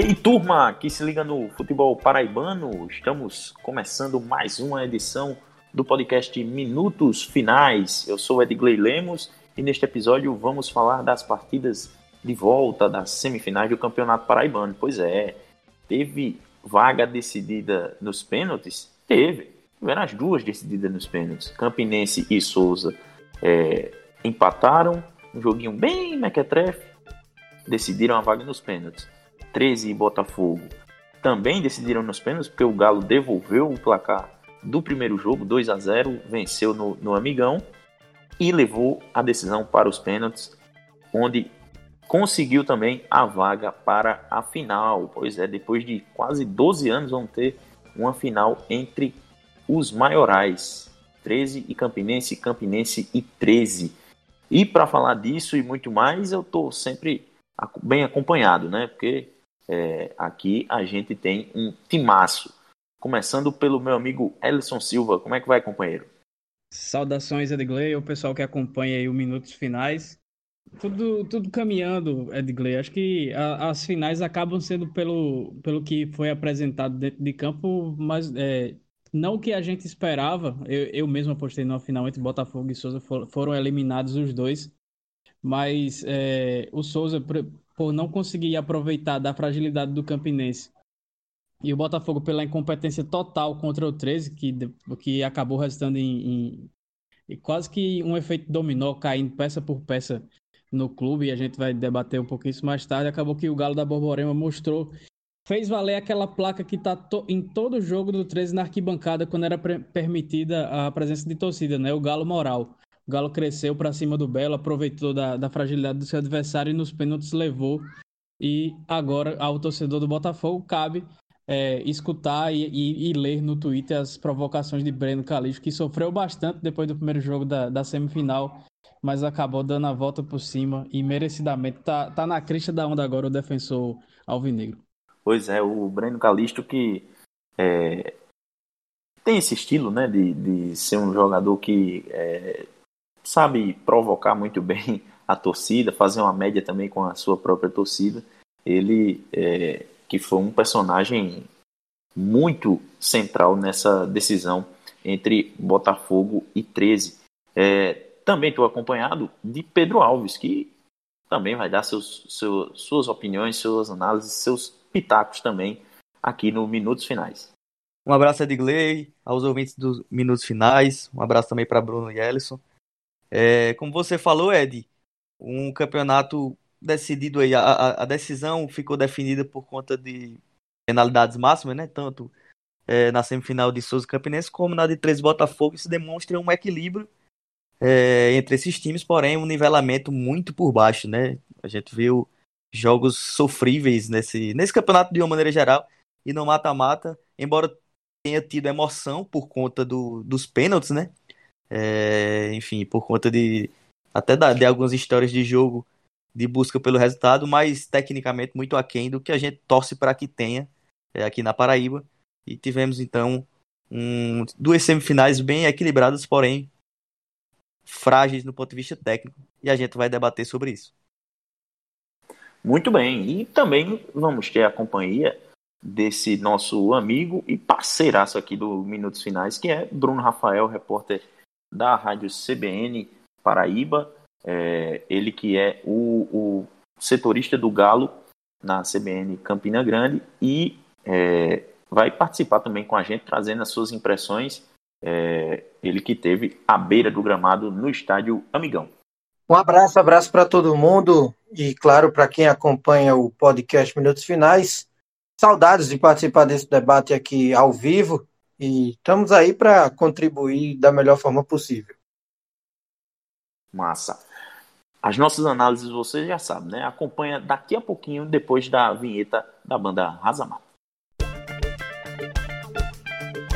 E aí, turma que se liga no futebol paraibano, estamos começando mais uma edição do podcast Minutos Finais. Eu sou Edgley Lemos e neste episódio vamos falar das partidas de volta das semifinais do Campeonato Paraibano. Pois é, teve vaga decidida nos pênaltis? Teve. Tiveram as duas decididas nos pênaltis. Campinense e Souza é, empataram, um joguinho bem mequetrefe, decidiram a vaga nos pênaltis. 13 e Botafogo também decidiram nos pênaltis, porque o Galo devolveu o placar do primeiro jogo, 2 a 0 venceu no, no Amigão e levou a decisão para os pênaltis, onde conseguiu também a vaga para a final. Pois é, depois de quase 12 anos vão ter uma final entre os maiorais, 13 e Campinense, Campinense e 13. E para falar disso e muito mais, eu estou sempre bem acompanhado, né? Porque é, aqui a gente tem um timaço. Começando pelo meu amigo Ellison Silva. Como é que vai, companheiro? Saudações, Edgley, o pessoal que acompanha aí os minutos finais. Tudo, tudo caminhando, Edgley. Acho que a, as finais acabam sendo pelo, pelo que foi apresentado dentro de campo, mas é, não o que a gente esperava. Eu, eu mesmo apostei numa final entre Botafogo e Souza, for, foram eliminados os dois. Mas é, o Souza por não conseguir aproveitar da fragilidade do Campinense. E o Botafogo pela incompetência total contra o 13, que, que acabou resultando em, em quase que um efeito dominó, caindo peça por peça no clube, e a gente vai debater um pouquinho isso mais tarde. Acabou que o Galo da Borborema mostrou, fez valer aquela placa que está to, em todo jogo do 13 na arquibancada quando era permitida a presença de torcida, né? O Galo Moral. O Galo cresceu para cima do Belo, aproveitou da, da fragilidade do seu adversário e nos pênaltis levou. E agora ao torcedor do Botafogo cabe é, escutar e, e, e, ler no Twitter as provocações de Breno Calixto, que sofreu bastante depois do primeiro jogo da, da semifinal, mas acabou dando a volta por cima e merecidamente tá, tá na crista da onda agora o defensor alvinegro. Pois é, o Breno Calixto que é, tem esse estilo né, de, de ser um jogador que é, sabe provocar muito bem a torcida, fazer uma média também com a sua própria torcida. Ele, é, que foi um personagem muito central nessa decisão entre Botafogo e 13. É, também estou acompanhado de Pedro Alves, que também vai dar seus, seus, suas opiniões, suas análises, seus pitacos também aqui no Minutos Finais. Um abraço Edgley, aos ouvintes dos Minutos Finais, um abraço também para Bruno e Ellison. É, como você falou, Ed, um campeonato decidido aí, a, a, decisão ficou definida por conta de penalidades máximas, né? Tanto é, na semifinal de Souza Campinense como na de Três Botafogo. Isso demonstra um equilíbrio é, entre esses times, porém um nivelamento muito por baixo, né? A gente viu jogos sofríveis nesse, nesse campeonato de uma maneira geral e no mata-mata, embora tenha tido emoção por conta do, dos pênaltis, né? É, enfim, por conta de até da, de algumas histórias de jogo de busca pelo resultado, mas tecnicamente muito aquém do que a gente torce para que tenha é, aqui na Paraíba. E tivemos então um, duas semifinais bem equilibradas, porém frágeis no ponto de vista técnico, e a gente vai debater sobre isso. Muito bem, e também vamos ter a companhia desse nosso amigo e parceiraço aqui do Minutos Finais, que é Bruno Rafael, repórter da Rádio CBN Paraíba, é, ele que é o, o, setorista do Galo na CBN Campina Grande e é, vai participar também com a gente, trazendo as suas impressões. É, ele que teve à beira do gramado no estádio Amigão. Um abraço, abraço para todo mundo e, claro, para quem acompanha o podcast Minutos Finais. Saudades de participar desse debate aqui ao vivo. E estamos aí para contribuir da melhor forma possível. Massa. As nossas análises você já sabe, né? Acompanha daqui a pouquinho, depois da vinheta da banda Razamata.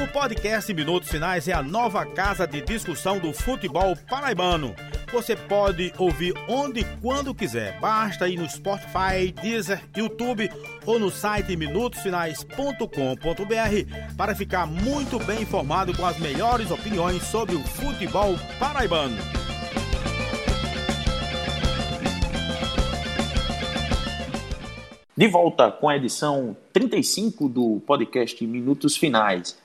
O podcast Minutos Finais é a nova casa de discussão do futebol paraibano você pode ouvir onde e quando quiser. Basta ir no Spotify, Deezer, YouTube ou no site minutosfinais.com.br para ficar muito bem informado com as melhores opiniões sobre o futebol paraibano. De volta com a edição 35 do podcast Minutos Finais.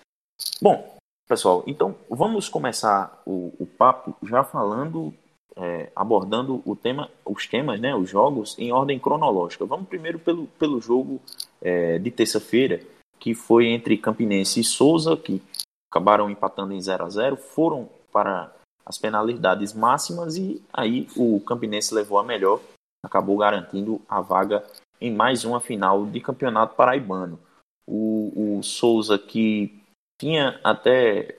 Bom, pessoal, então vamos começar o, o papo já falando, é, abordando o tema, os temas, né, os jogos em ordem cronológica. Vamos primeiro pelo, pelo jogo é, de terça-feira, que foi entre Campinense e Souza, que acabaram empatando em 0 a 0 foram para as penalidades máximas e aí o Campinense levou a melhor, acabou garantindo a vaga em mais uma final de campeonato paraibano. O, o Souza, que tinha até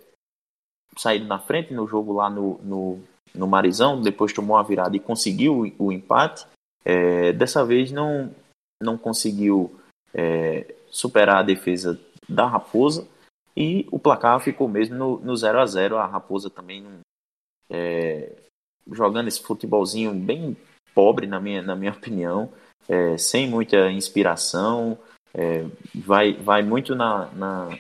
saído na frente no jogo lá no, no, no Marizão, depois tomou a virada e conseguiu o, o empate, é, dessa vez não, não conseguiu é, superar a defesa da Raposa e o placar ficou mesmo no, no 0 a 0 A Raposa também é, jogando esse futebolzinho bem pobre, na minha, na minha opinião é, sem muita inspiração, é, vai, vai muito na, na,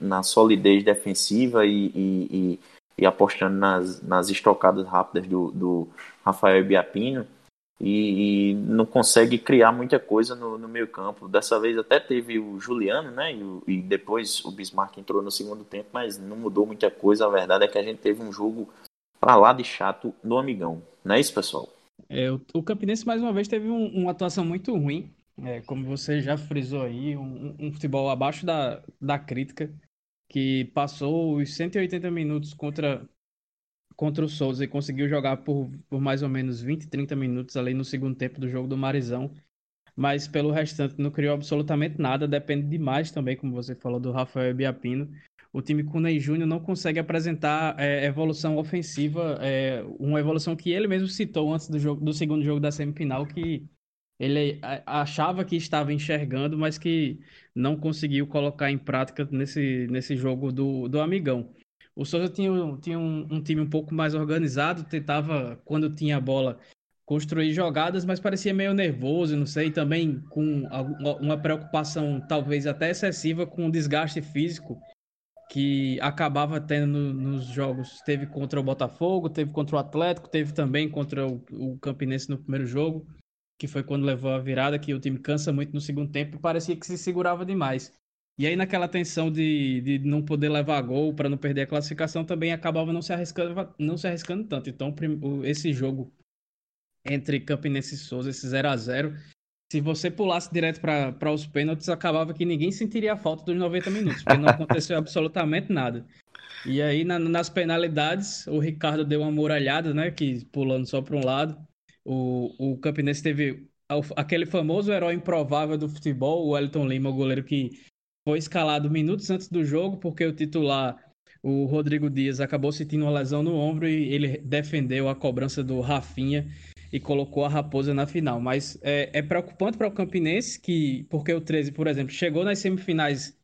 na solidez defensiva e, e, e, e, apostando nas, nas estocadas rápidas do, do Rafael Biapino e, e, não consegue criar muita coisa no, no meio campo. Dessa vez até teve o Juliano, né? E, e, depois o Bismarck entrou no segundo tempo, mas não mudou muita coisa. A verdade é que a gente teve um jogo para lá de chato no Amigão. Não é isso, pessoal? É, o, o Campinense, mais uma vez, teve um, uma atuação muito ruim. É, como você já frisou aí, um, um, futebol abaixo da, da crítica, que passou os 180 minutos contra, contra o Souza e conseguiu jogar por, por mais ou menos 20, 30 minutos ali no segundo tempo do jogo do Marizão. Mas pelo restante não criou absolutamente nada, depende demais também, como você falou, do Rafael Biapino o time com Ney Júnior não consegue apresentar é, evolução ofensiva, é, uma evolução que ele mesmo citou antes do, jogo, do segundo jogo da semifinal, que ele achava que estava enxergando, mas que não conseguiu colocar em prática nesse, nesse jogo do, do Amigão. O Souza tinha, tinha um, um time um pouco mais organizado, tentava, quando tinha a bola, construir jogadas, mas parecia meio nervoso, não sei, também com uma preocupação talvez até excessiva com o desgaste físico que acabava tendo nos jogos. Teve contra o Botafogo, teve contra o Atlético, teve também contra o, o Campinense no primeiro jogo, que foi quando levou a virada, que o time cansa muito no segundo tempo e parecia que se segurava demais. E aí, naquela tensão de, de não poder levar gol para não perder a classificação, também acabava não se arriscando, não se arriscando tanto. Então, esse jogo entre Campinense e Souza, esse 0 a 0 se você pulasse direto para os pênaltis, acabava que ninguém sentiria a falta dos 90 minutos, porque não aconteceu absolutamente nada. E aí, na, nas penalidades, o Ricardo deu uma muralhada, né? Que pulando só para um lado. O, o Campinense teve aquele famoso herói improvável do futebol, o Elton Lima, o goleiro que foi escalado minutos antes do jogo, porque o titular, o Rodrigo Dias, acabou sentindo uma lesão no ombro e ele defendeu a cobrança do Rafinha e colocou a Raposa na final. Mas é, é preocupante para o Campinense, que, porque o 13, por exemplo, chegou nas semifinais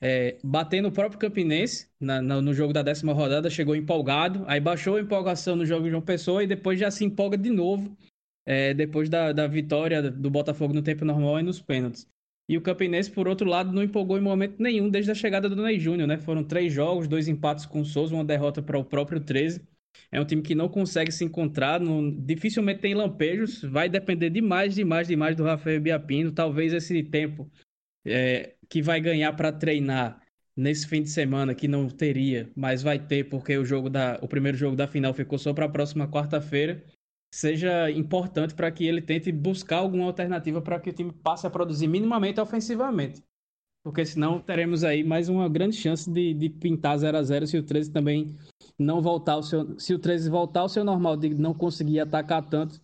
é, batendo o próprio Campinense na, na, no jogo da décima rodada, chegou empolgado, aí baixou a empolgação no jogo de João Pessoa e depois já se empolga de novo, é, depois da, da vitória do Botafogo no tempo normal e nos pênaltis. E o Campinense, por outro lado, não empolgou em momento nenhum desde a chegada do Ney Júnior, né? Foram três jogos, dois empates com o Souza, uma derrota para o próprio 13. É um time que não consegue se encontrar, dificilmente tem lampejos, vai depender demais, demais, demais do Rafael Biapino. Talvez esse tempo é, que vai ganhar para treinar nesse fim de semana, que não teria, mas vai ter, porque o jogo da, o primeiro jogo da final ficou só para a próxima quarta-feira, seja importante para que ele tente buscar alguma alternativa para que o time passe a produzir minimamente ofensivamente. Porque senão teremos aí mais uma grande chance de, de pintar 0 a 0 se o 13 também não voltar ao seu. Se o 13 voltar ao seu normal de não conseguir atacar tanto,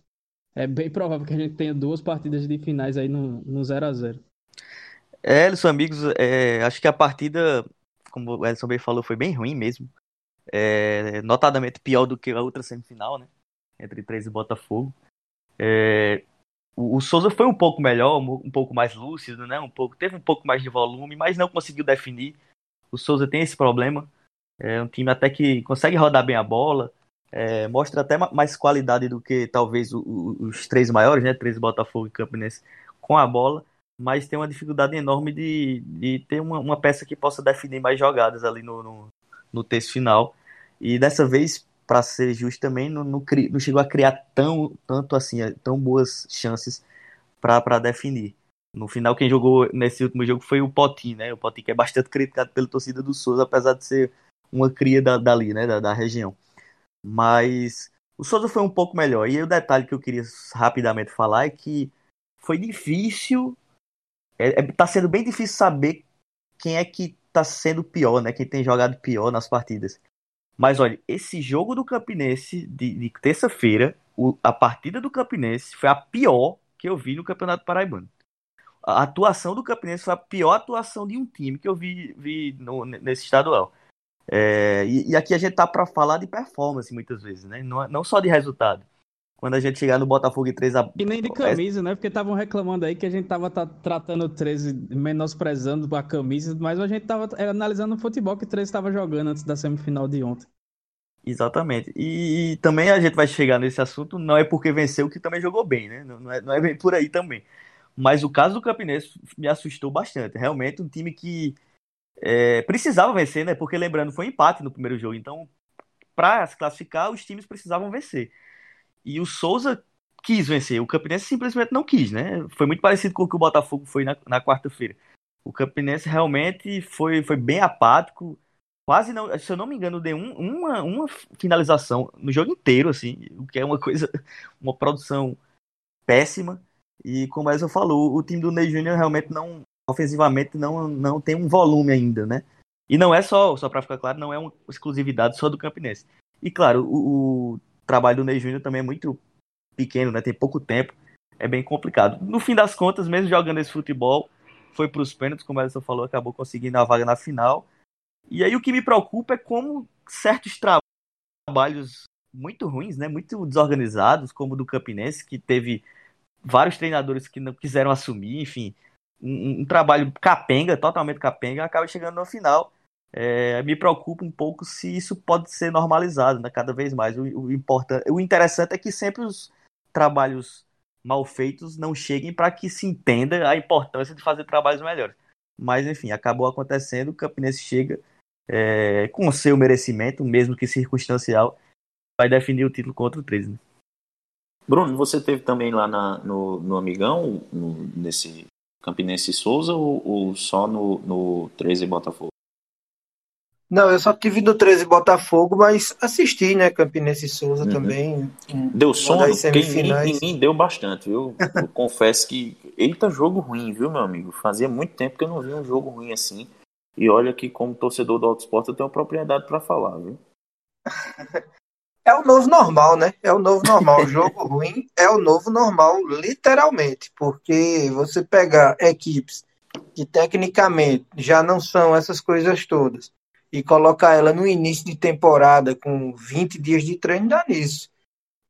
é bem provável que a gente tenha duas partidas de finais aí no, no 0 a 0 É, Elson, amigos, é, acho que a partida, como o Edson bem falou, foi bem ruim mesmo. É, notadamente pior do que a outra semifinal, né? Entre 13 e Botafogo. É, o, o Souza foi um pouco melhor, um, um pouco mais lúcido, né? Um pouco, teve um pouco mais de volume, mas não conseguiu definir. O Souza tem esse problema. É um time até que consegue rodar bem a bola, é, mostra até mais qualidade do que talvez o, o, os três maiores, né? Três Botafogo e Campinense com a bola, mas tem uma dificuldade enorme de, de ter uma, uma peça que possa definir mais jogadas ali no, no, no texto final. E dessa vez para ser justo também, não, não, não, chegou a criar tão, tanto assim, é, tão boas chances para definir. No final, quem jogou nesse último jogo foi o Potin, né? O Potin que é bastante criticado pela torcida do Souza, apesar de ser uma cria da, dali, né? Da, da região. Mas o Souza foi um pouco melhor. E o detalhe que eu queria rapidamente falar é que foi difícil. É, é, tá sendo bem difícil saber quem é que tá sendo pior, né? Quem tem jogado pior nas partidas. Mas olha, esse jogo do Campinense de, de terça-feira, a partida do Campinense foi a pior que eu vi no Campeonato Paraibano. A atuação do Campinense foi a pior atuação de um time que eu vi, vi no, nesse estadual. É, e, e, aqui a gente tá para falar de performance muitas vezes, né? Não, não só de resultado. Quando a gente chegar no Botafogo em 3 a E nem de camisa, né? Porque estavam reclamando aí que a gente tava tá, tratando o 13, menosprezando a camisa, mas a gente tava analisando o futebol que o 13 estava jogando antes da semifinal de ontem. Exatamente. E, e, também a gente vai chegar nesse assunto, não é porque venceu que também jogou bem, né? Não, é, não é por aí também. Mas o caso do Campinense me assustou bastante. Realmente um time que é, precisava vencer, né? Porque lembrando, foi um empate no primeiro jogo. Então, para se classificar, os times precisavam vencer. E o Souza quis vencer. O Campinense simplesmente não quis, né? Foi muito parecido com o que o Botafogo foi na, na quarta-feira. O Campinense realmente foi, foi bem apático. Quase não, se eu não me engano, deu um, uma, uma finalização no jogo inteiro, assim, o que é uma coisa, uma produção péssima. E como a Elza falou, o time do Ney Júnior realmente não, ofensivamente, não, não tem um volume ainda, né? E não é só, só para ficar claro, não é uma exclusividade só do Campinense. E claro, o, o trabalho do Ney Júnior também é muito pequeno, né? Tem pouco tempo. É bem complicado. No fim das contas, mesmo jogando esse futebol, foi para os pênaltis, como Alisson falou, acabou conseguindo a vaga na final. E aí o que me preocupa é como certos trabalhos muito ruins, né? Muito desorganizados, como o do Campinense, que teve vários treinadores que não quiseram assumir, enfim, um, um trabalho capenga, totalmente capenga, acaba chegando no final é, me preocupa um pouco se isso pode ser normalizado né, cada vez mais. O, o, importante, o interessante é que sempre os trabalhos mal feitos não cheguem para que se entenda a importância de fazer trabalhos melhores. Mas, enfim, acabou acontecendo, o Campinense chega é, com o seu merecimento, mesmo que circunstancial, vai definir o título contra o 13. Né? Bruno, você teve também lá na, no, no Amigão, no, nesse Campinense Souza, ou, ou só no, no 13 Botafogo? Não, eu só tive no 13 Botafogo, mas assisti, né? Campinense e Souza uhum. também. Deu sono, porque em mim, deu bastante, viu? Eu confesso que. Eita, jogo ruim, viu, meu amigo? Fazia muito tempo que eu não vi um jogo ruim assim. E olha que, como torcedor do Autosport, eu tenho propriedade para falar, viu? É o novo normal, né? É o novo normal. O jogo ruim é o novo normal, literalmente. Porque você pegar equipes que tecnicamente já não são essas coisas todas e colocar ela no início de temporada com 20 dias de treino dá nisso.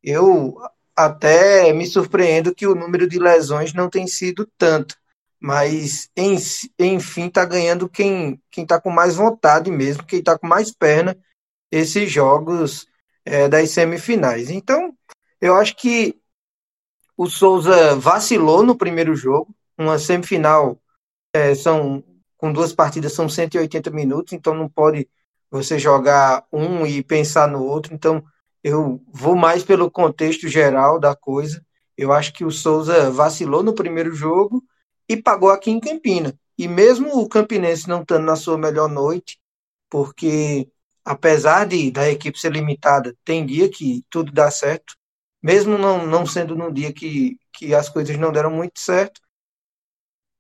Eu até me surpreendo que o número de lesões não tem sido tanto, mas em, enfim está ganhando quem quem está com mais vontade mesmo, quem está com mais perna esses jogos é, das semifinais. Então eu acho que o Souza vacilou no primeiro jogo, uma semifinal é, são com duas partidas são 180 minutos, então não pode você jogar um e pensar no outro. Então eu vou mais pelo contexto geral da coisa. Eu acho que o Souza vacilou no primeiro jogo e pagou aqui em Campina. E mesmo o Campinense não estando na sua melhor noite, porque apesar de da equipe ser limitada, tem dia que tudo dá certo, mesmo não, não sendo num dia que, que as coisas não deram muito certo,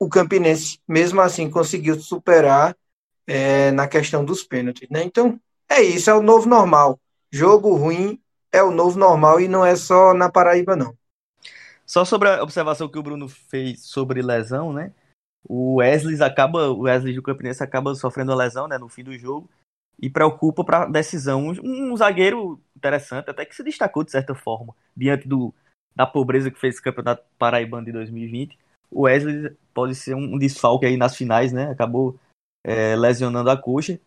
o Campinense, mesmo assim, conseguiu superar é, na questão dos pênaltis. Né? Então, é isso, é o novo normal. Jogo ruim é o novo normal e não é só na Paraíba, não. Só sobre a observação que o Bruno fez sobre lesão, né? O Wesley acaba, o Wesley do Campinense acaba sofrendo a lesão, né, no fim do jogo e preocupa para decisão. Um, um, zagueiro interessante, até que se destacou de certa forma diante do, da pobreza que fez o Campeonato Paraibano de 2020 o Wesley pode ser um desfalque aí nas finais, né? Acabou é, lesionando a coxa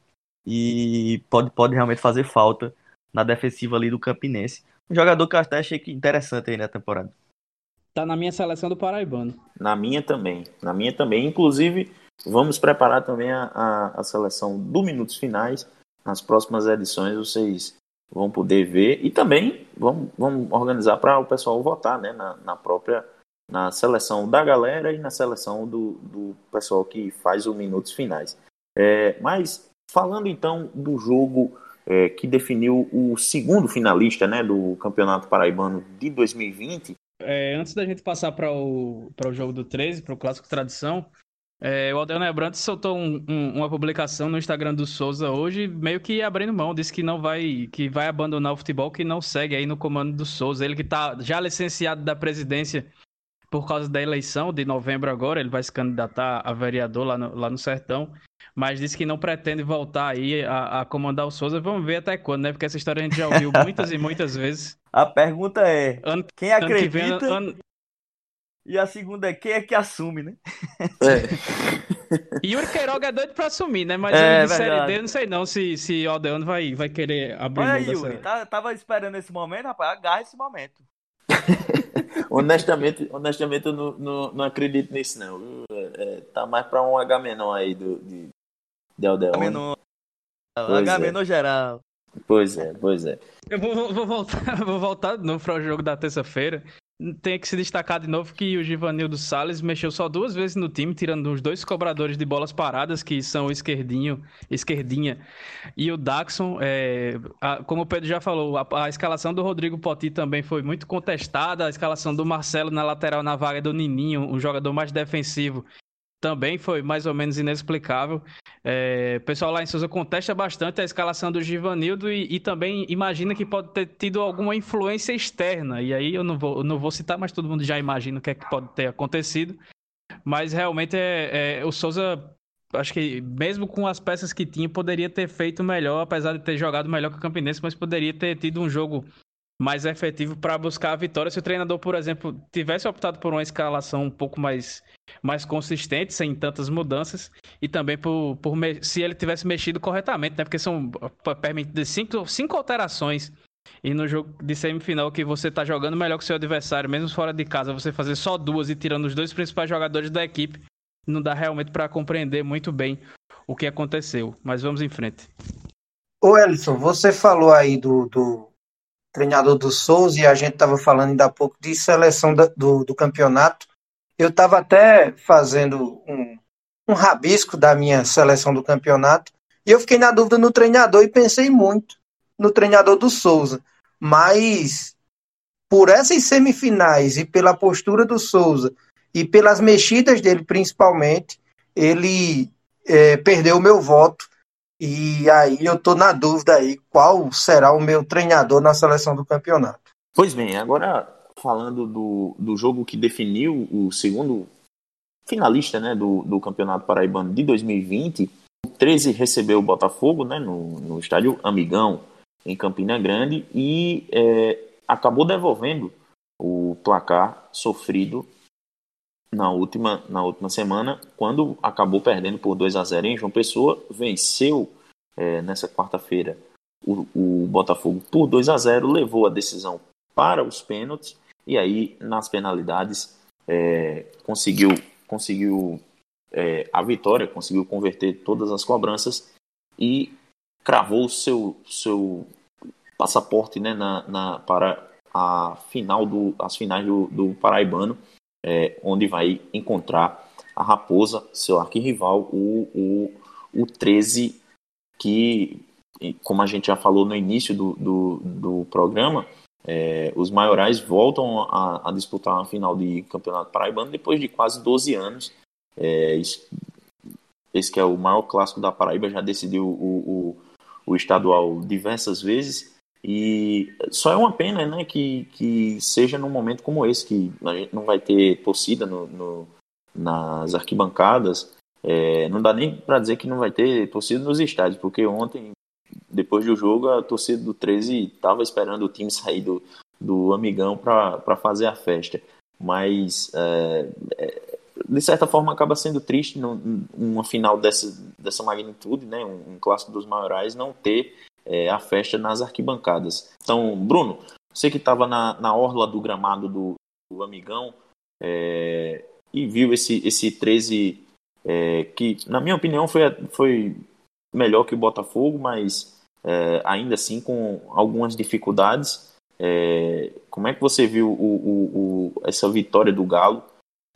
e pode, pode realmente fazer falta na defensiva ali do Campinense. Um jogador que eu até achei interessante aí na temporada. Tá na minha seleção do Paraibano. Na minha também. Na minha também. Inclusive, vamos preparar também a, a, a seleção do Minutos Finais. Nas próximas edições vocês vão poder ver. E também vamos, vamos organizar para o pessoal votar né, na, na própria na seleção da galera e na seleção do, do pessoal que faz os minutos finais. É, mas falando então do jogo é, que definiu o segundo finalista né, do Campeonato Paraibano de 2020. É, antes da gente passar para o, o jogo do 13, para o Clássico Tradição, é, o Aldel Nebrantes soltou um, um, uma publicação no Instagram do Souza hoje, meio que abrindo mão, disse que não vai, que vai abandonar o futebol, que não segue aí no comando do Souza. Ele que está já licenciado da presidência por causa da eleição de novembro agora, ele vai se candidatar a vereador lá no, lá no Sertão, mas disse que não pretende voltar aí a, a, comandar o Souza. Vamos ver até quando, né? Porque essa história a gente já ouviu muitas e muitas vezes. A pergunta é, ano, quem acredita... Que ano... E a segunda é quem é que assume, né? É. Yuri Queiroga é doido pra assumir, né? Mas é, de Série D, não sei não se, se o Aldeano vai, vai querer abrir Olha, Yuri, tá, tava esperando esse momento, rapaz, agarra esse momento. honestamente, honestamente eu não, não, não, acredito nisso, não. É, tá mais pra um H menor aí do, de, de Aldeano. H menor. H menor é. geral. Pois é, pois é. Eu vou, vou voltar, vou voltar de novo para o jogo da terça-feira tem que se destacar de novo que o Givanildo Salles mexeu só duas vezes no time, tirando os dois cobradores de bolas paradas, que são o Esquerdinho, Esquerdinha e o Daxon. É, a, como o Pedro já falou, a, a, escalação do Rodrigo Poti também foi muito contestada, a escalação do Marcelo na lateral na vaga do Nininho, um jogador mais defensivo, também foi mais ou menos inexplicável. É, o pessoal lá em Souza contesta bastante a escalação do Givanildo e, e, também imagina que pode ter tido alguma influência externa. E aí eu não vou, não vou citar, mas todo mundo já imagina o que é que pode ter acontecido. Mas realmente é, é, o Souza, acho que mesmo com as peças que tinha, poderia ter feito melhor, apesar de ter jogado melhor que o Campinense, mas poderia ter tido um jogo mais efetivo para buscar a vitória. Se o treinador, por exemplo, tivesse optado por uma escalação um pouco mais, mais consistente, sem tantas mudanças, e também por, por se ele tivesse mexido corretamente, né? Porque são permitidas cinco, cinco alterações. E no jogo de semifinal que você está jogando melhor que seu adversário, mesmo fora de casa, você fazer só duas e tirando os dois principais jogadores da equipe, não dá realmente para compreender muito bem o que aconteceu. Mas vamos em frente. Ô Elson, você falou aí do, do treinador do Souza, e a gente estava falando ainda há pouco de seleção da, do, do campeonato. Eu estava até fazendo um, um rabisco da minha seleção do campeonato, e eu fiquei na dúvida no treinador e pensei muito no treinador do Souza. Mas por essas semifinais e pela postura do Souza e pelas mexidas dele principalmente, ele é, perdeu o meu voto e aí eu tô na dúvida aí qual será o meu treinador na seleção do campeonato. Pois bem, agora falando do, do jogo que definiu o segundo finalista né, do, do Campeonato Paraibano de 2020, o 13 recebeu o Botafogo né, no, no estádio Amigão, em Campina Grande, e é, acabou devolvendo o placar sofrido na última, na última semana, quando acabou perdendo por 2 a 0 em João Pessoa, venceu é, nessa quarta-feira o, o, Botafogo por 2 a 0 levou a decisão para os pênaltis e aí nas penalidades é, conseguiu, conseguiu é, a vitória, conseguiu converter todas as cobranças e cravou seu, seu passaporte né, na, na, para a final do, as finais do, do Paraibano é, onde vai encontrar a Raposa, seu arquirrival, o, o, o 13, que, como a gente já falou no início do, do, do programa, é, os maiorais voltam a, a, disputar a final de Campeonato Paraibano depois de quase 12 anos. É, esse que é o maior clássico da Paraíba, já decidiu o, o, o estadual diversas vezes e só é uma pena né, que, que seja num momento como esse, que a gente não vai ter torcida no, no nas arquibancadas. É, não dá nem para dizer que não vai ter torcida nos estádios, porque ontem, depois do jogo, a torcida do 13 estava esperando o time sair do, do Amigão para fazer a festa. Mas, é, é, de certa forma, acaba sendo triste num, uma final dessa, dessa magnitude, né, um, um clássico dos maiorais, não ter é, a festa nas arquibancadas. Então, Bruno, você que estava na, na orla do gramado do, do Amigão é, e viu esse, esse 13 é, que, na minha opinião, foi, foi melhor que o Botafogo, mas é, ainda assim com algumas dificuldades. É, como é que você viu o, o, o, essa vitória do Galo?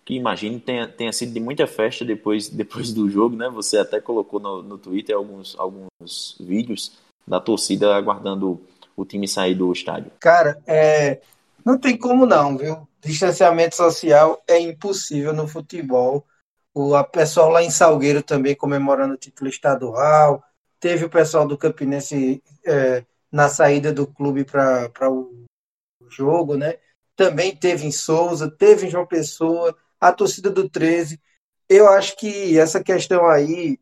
Que imagino tenha, tenha sido de muita festa depois, depois do jogo, né? Você até colocou no, no Twitter alguns, alguns vídeos da torcida aguardando o time sair do estádio. Cara, é, não tem como não, viu? Distanciamento social é impossível no futebol. O a pessoal lá em Salgueiro também comemorando o título estadual. Teve o pessoal do Campinense é, na saída do clube para o jogo, né? Também teve em Souza, teve em João Pessoa, a torcida do 13. Eu acho que essa questão aí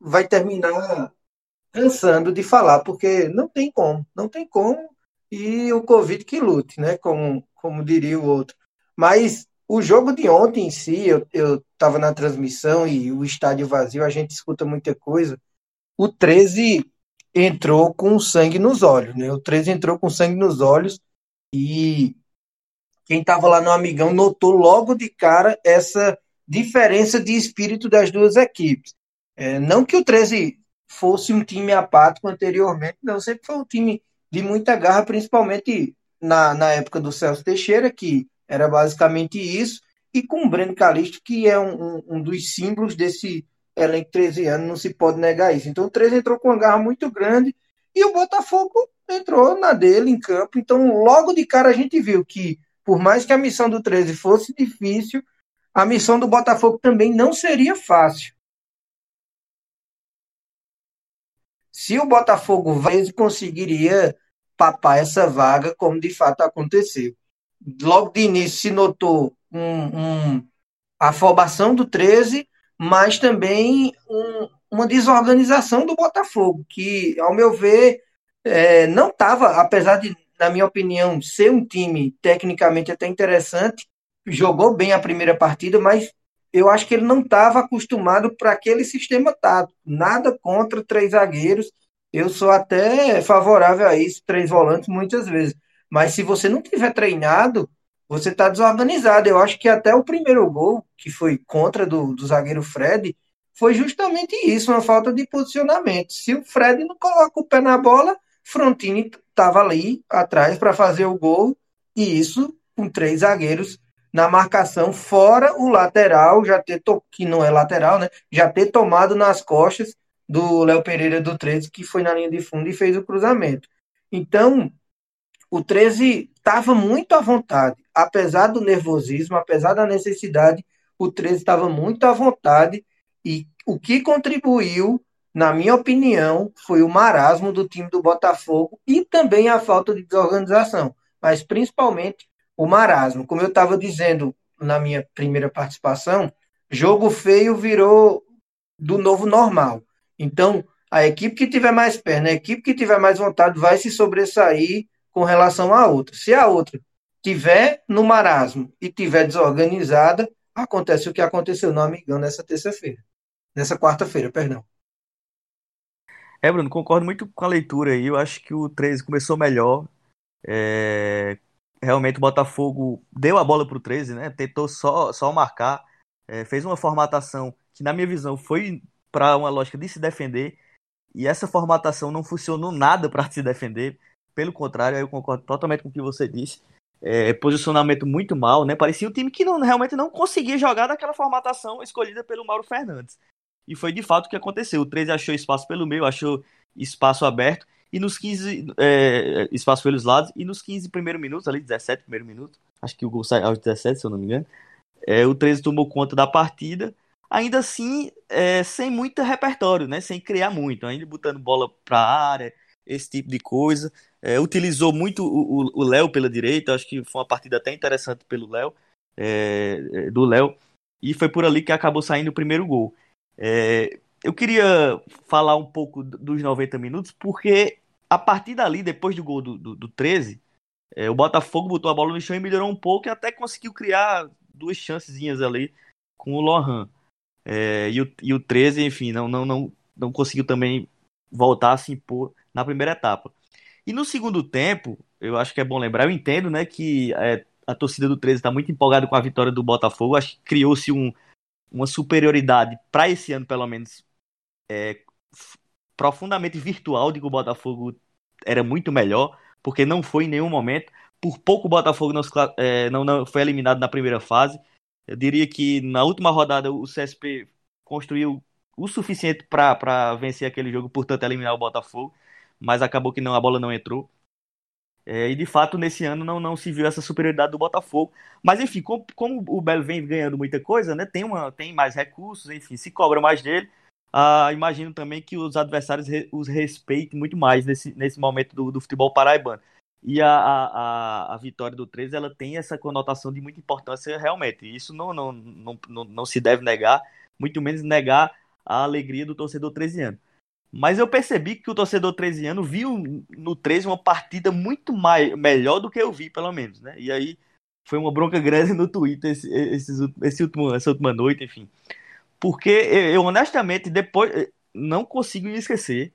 vai terminar cansando de falar, porque não tem como, não tem como, e o Covid que lute, né? Como, como diria o outro. Mas o jogo de ontem em si, eu estava na transmissão e o estádio vazio, a gente escuta muita coisa. O 13 entrou com sangue nos olhos, né? O 13 entrou com sangue nos olhos e quem estava lá no Amigão notou logo de cara essa diferença de espírito das duas equipes. É, não que o 13 fosse um time apático anteriormente, não, sempre foi um time de muita garra, principalmente na, na época do Celso Teixeira, que era basicamente isso, e com o Breno Calixto, que é um, um, um dos símbolos desse elenco 13 anos, não se pode negar isso. Então o 13 entrou com uma garra muito grande e o Botafogo entrou na dele em campo. Então, logo de cara, a gente viu que, por mais que a missão do 13 fosse difícil, a missão do Botafogo também não seria fácil. Se o Botafogo vai, conseguiria papar essa vaga, como de fato aconteceu. Logo de início se notou um, um, afobação do 13, mas também um, uma desorganização do Botafogo, que, ao meu ver, é, não estava, apesar de, na minha opinião, ser um time tecnicamente até interessante, jogou bem a primeira partida, mas eu acho que ele não estava acostumado para aquele sistema tático. Nada contra três zagueiros. Eu sou até favorável a isso, três volantes, muitas vezes. Mas se você não tiver treinado, você está desorganizado. Eu acho que até o primeiro gol, que foi contra do, do zagueiro Fred, foi justamente isso, uma falta de posicionamento. Se o Fred não coloca o pé na bola, Frontini estava ali atrás para fazer o gol, e isso com três zagueiros na marcação, fora o lateral, já ter to... que não é lateral, né? Já ter tomado nas costas do Léo Pereira do 13, que foi na linha de fundo e fez o cruzamento. Então, o 13 estava muito à vontade, apesar do nervosismo, apesar da necessidade, o 13 estava muito à vontade e o que contribuiu, na minha opinião, foi o marasmo do time do Botafogo e também a falta de desorganização, mas principalmente o marasmo. Como eu estava dizendo na minha primeira participação, jogo feio virou do novo normal. Então, a equipe que tiver mais perna, a equipe que tiver mais vontade vai se sobressair com relação à outra. Se a outra tiver no marasmo e tiver desorganizada, acontece o que aconteceu no Amigão nessa terça-feira. Nessa quarta-feira, perdão. É, Bruno, concordo muito com a leitura aí. Eu acho que o 13 começou melhor. É, realmente o Botafogo deu a bola para o 13, né? Tentou só, só marcar, é, fez uma formatação que, na minha visão, foi para uma lógica de se defender, e essa formatação não funcionou nada para se defender. Pelo contrário, eu concordo totalmente com o que você disse. É, posicionamento muito mal, né? Parecia um time que não, realmente não conseguia jogar daquela formatação escolhida pelo Mauro Fernandes. E foi de fato o que aconteceu. O 13 achou espaço pelo meio, achou espaço aberto e nos 15, é, espaço pelos lados, e nos 15 primeiros minutos, ali 17 primeiros minutos, acho que o gol sai aos 17, se eu não me engano, é, o 13 tomou conta da partida, ainda assim, é, sem muito repertório, né, sem criar muito, ainda botando bola para área, esse tipo de coisa, é, utilizou muito o Léo pela direita, acho que foi uma partida até interessante pelo Léo, é, é, do Léo, e foi por ali que acabou saindo o primeiro gol. É, eu queria falar um pouco dos 90 minutos, porque a partir dali, depois do gol do, do, do 13, é, o Botafogo botou a bola no chão e melhorou um pouco e até conseguiu criar duas chancezinhas ali com o Lohan. É, e, o, e o 13, enfim, não, não, não, não conseguiu também voltar a se impor na primeira etapa. E no segundo tempo, eu acho que é bom lembrar, eu entendo né, que é, a torcida do 13 está muito empolgada com a vitória do Botafogo. Acho que criou-se um, uma superioridade para esse ano, pelo menos, é, profundamente virtual de que o Botafogo era muito melhor, porque não foi em nenhum momento. por pouco o Botafogo não, é, não, não foi eliminado na primeira fase. Eu diria que na última rodada o CSP construiu o suficiente para vencer aquele jogo, portanto eliminar o Botafogo, mas acabou que não, a bola não entrou. É, e de fato, nesse ano não, não se viu essa superioridade do Botafogo. Mas enfim, como, como o Belo vem ganhando muita coisa, né? Tem, uma, tem mais recursos, enfim, se cobra mais dele. Ah, imagino também que os adversários os respeitem muito mais nesse, nesse momento do, do futebol paraibano. E a, a, a, vitória do 13 ela tem essa conotação de muita importância realmente. Isso não, não, não, não, não se deve negar, muito menos negar a alegria do torcedor 13 anos. Mas eu percebi que o torcedor 13 anos viu no 13 uma partida muito mais, melhor do que eu vi, pelo menos, né? E aí foi uma bronca grande no Twitter esse, esse, esse último, essa última noite, enfim. Porque eu, honestamente, depois, não consigo me esquecer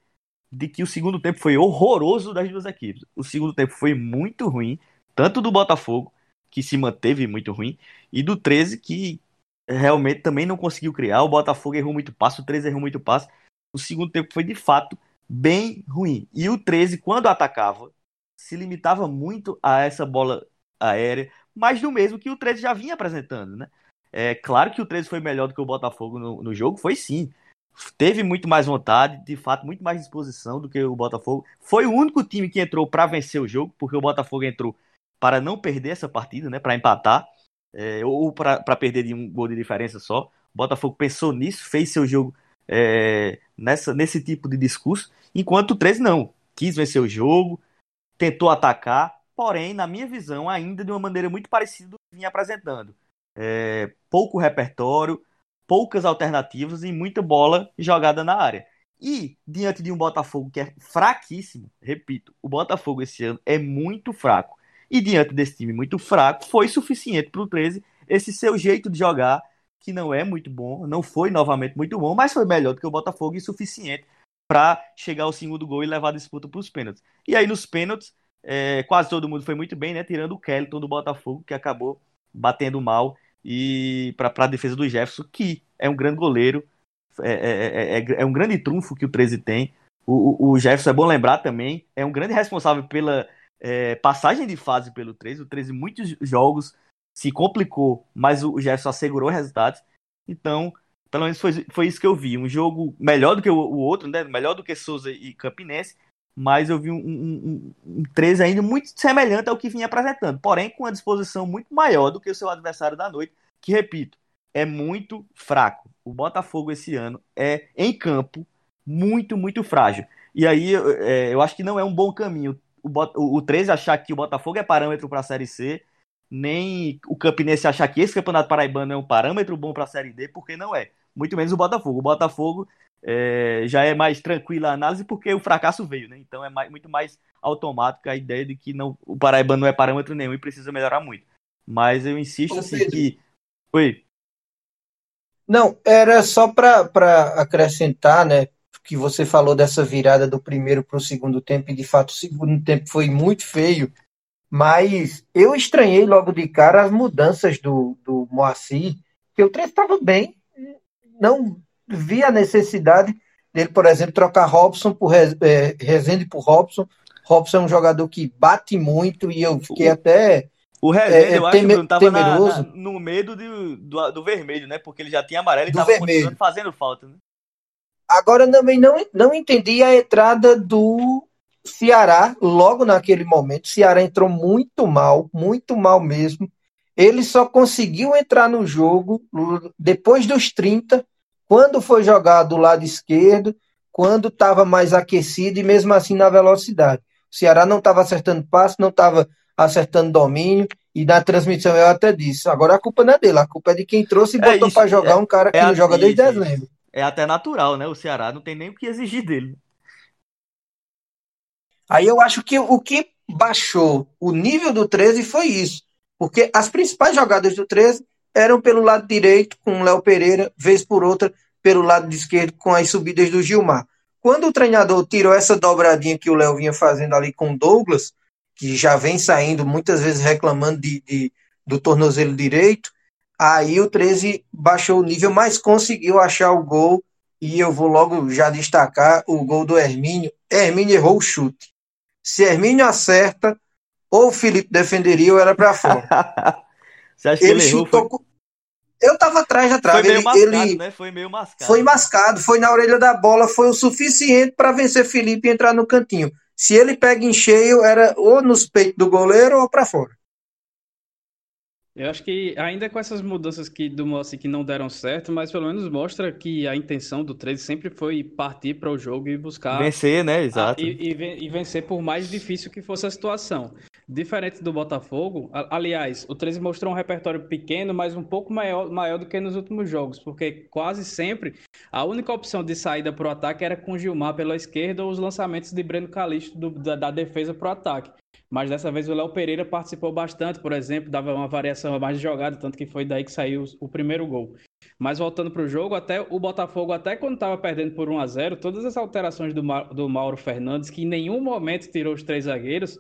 de que o segundo tempo foi horroroso das duas equipes. O segundo tempo foi muito ruim, tanto do Botafogo, que se manteve muito ruim, e do 13, que realmente também não conseguiu criar. O Botafogo errou muito passo, o 13 errou muito passo. O segundo tempo foi de fato bem ruim. E o 13, quando atacava, se limitava muito a essa bola aérea, mas do mesmo que o 13 já vinha apresentando, né? É claro que o 13 foi melhor do que o Botafogo no, no jogo, foi sim. Teve muito mais vontade, de fato, muito mais disposição do que o Botafogo. Foi o único time que entrou para vencer o jogo, porque o Botafogo entrou para não perder essa partida, né? Para empatar, é, ou para perder de um gol de diferença só. O Botafogo pensou nisso, fez seu jogo é, nessa, nesse tipo de discurso, enquanto o 13 não. Quis vencer o jogo, tentou atacar, porém, na minha visão, ainda de uma maneira muito parecida do que vinha apresentando é, pouco repertório, poucas alternativas e muita bola jogada na área. E diante de um Botafogo que é fraquíssimo, repito, o Botafogo esse ano é muito fraco. E diante desse time muito fraco, foi suficiente para o 13 esse seu jeito de jogar, que não é muito bom, não foi novamente muito bom, mas foi melhor do que o Botafogo e suficiente para chegar ao segundo gol e levar a disputa para os pênaltis. E aí nos pênaltis, é, quase todo mundo foi muito bem, né? Tirando o Kelton do Botafogo, que acabou batendo mal e para a defesa do Jefferson, que é um grande goleiro, é, é, é, é, um grande trunfo que o 13 tem. O, o, Jefferson é bom lembrar também, é um grande responsável pela passagem de fase pelo 13. O 13, muitos jogos se complicou, mas o Jefferson assegurou resultados. Então, pelo menos foi, foi isso que eu vi. Um jogo melhor do que o, o outro, né? melhor do que Souza e Campinense, mas eu vi um, um, um, um 13 ainda muito semelhante ao que vinha apresentando, porém com uma disposição muito maior do que o seu adversário da noite, que, repito, é muito fraco. O Botafogo esse ano é, em campo, muito, muito frágil. E aí é, eu acho que não é um bom caminho o, o, o 13 achar que o Botafogo é parâmetro para a Série C, nem o Campinense achar que esse Campeonato Paraibano é um parâmetro bom para a Série D, porque não é. Muito menos o Botafogo. O Botafogo é, já é mais tranquila a análise porque o fracasso veio, né? Então é mais, muito mais automática a ideia de que não, o Paraíba não é parâmetro nenhum e precisa melhorar muito. Mas eu insisto assim, que. Oi. Não, era só para acrescentar, né? Que você falou dessa virada do primeiro para o segundo tempo, e de fato o segundo tempo foi muito feio. Mas eu estranhei logo de cara as mudanças do, do Moacir, que o trem estava bem, não vi a necessidade dele, por exemplo, trocar Robson por é, Rezende por Robson. Robson é um jogador que bate muito e eu fiquei o, até. O Rezende, é, eu acho que tava. Na, na, no medo de, do, do vermelho, né? Porque ele já tinha amarelo e estava fazendo falta. Né? Agora também não, não entendi a entrada do Ceará logo naquele momento. O Ceará entrou muito mal, muito mal mesmo. Ele só conseguiu entrar no jogo depois dos 30 quando foi jogado do lado esquerdo, quando estava mais aquecido e mesmo assim na velocidade. O Ceará não estava acertando passe, não estava acertando domínio, e na transmissão eu até disse: agora a culpa não é dele, a culpa é de quem trouxe e é botou para jogar é, um cara que é não joga desde dezembro. É até natural, né? O Ceará não tem nem o que exigir dele. Aí eu acho que o que baixou o nível do 13 foi isso. Porque as principais jogadas do 13 eram pelo lado direito com o Léo Pereira, vez por outra pelo lado esquerdo com as subidas do Gilmar. Quando o treinador tirou essa dobradinha que o Léo vinha fazendo ali com o Douglas, que já vem saindo muitas vezes reclamando de, de, do tornozelo direito, aí o 13 baixou o nível, mas conseguiu achar o gol. E eu vou logo já destacar o gol do Hermínio. Hermínio errou o chute. Se Hermínio acerta, ou o Felipe defenderia ou era para fora. Você acha que ele, ele chutou. Eu tava atrás da trave. Foi meio ele, mascado, ele... né? Foi meio mascado. Foi mascado, foi na orelha da bola, foi o suficiente para vencer Felipe e entrar no cantinho. Se ele pega em cheio, era ou nos peitos do goleiro ou para fora. Eu acho que ainda com essas mudanças que do Mossi que não deram certo, mas pelo menos mostra que a intenção do 13 sempre foi partir para o jogo e buscar vencer, né? Exato. A, e, e, e, vencer por mais difícil que fosse a situação. Diferente do Botafogo, aliás, o 13 mostrou um repertório pequeno, mas um pouco maior, maior do que nos últimos jogos, porque quase sempre a única opção de saída para o ataque era com Gilmar pela esquerda ou os lançamentos de Breno Calixto do, da, da defesa para o ataque mas dessa vez o Léo Pereira participou bastante, por exemplo, dava uma variação a mais de jogada, tanto que foi daí que saiu o primeiro gol. Mas voltando para o jogo, até o Botafogo, até quando estava perdendo por 1 a 0 todas as alterações do, Ma do Mauro Fernandes, que em nenhum momento tirou os três zagueiros,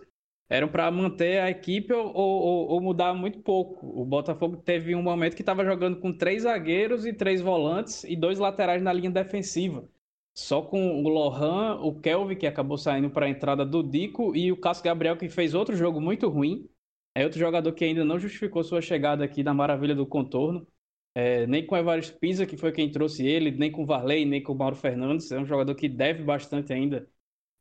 eram para manter a equipe ou, ou, ou, mudar muito pouco. O Botafogo teve um momento que estava jogando com três zagueiros e três volantes e dois laterais na linha defensiva. Só com o Lohan, o Kelvin, que acabou saindo para a entrada do Dico, e o Cássio Gabriel, que fez outro jogo muito ruim. É outro jogador que ainda não justificou sua chegada aqui na maravilha do contorno. É, nem com o Evaristo Pisa, que foi quem trouxe ele, nem com o Varley, nem com o Mauro Fernandes. É um jogador que deve bastante ainda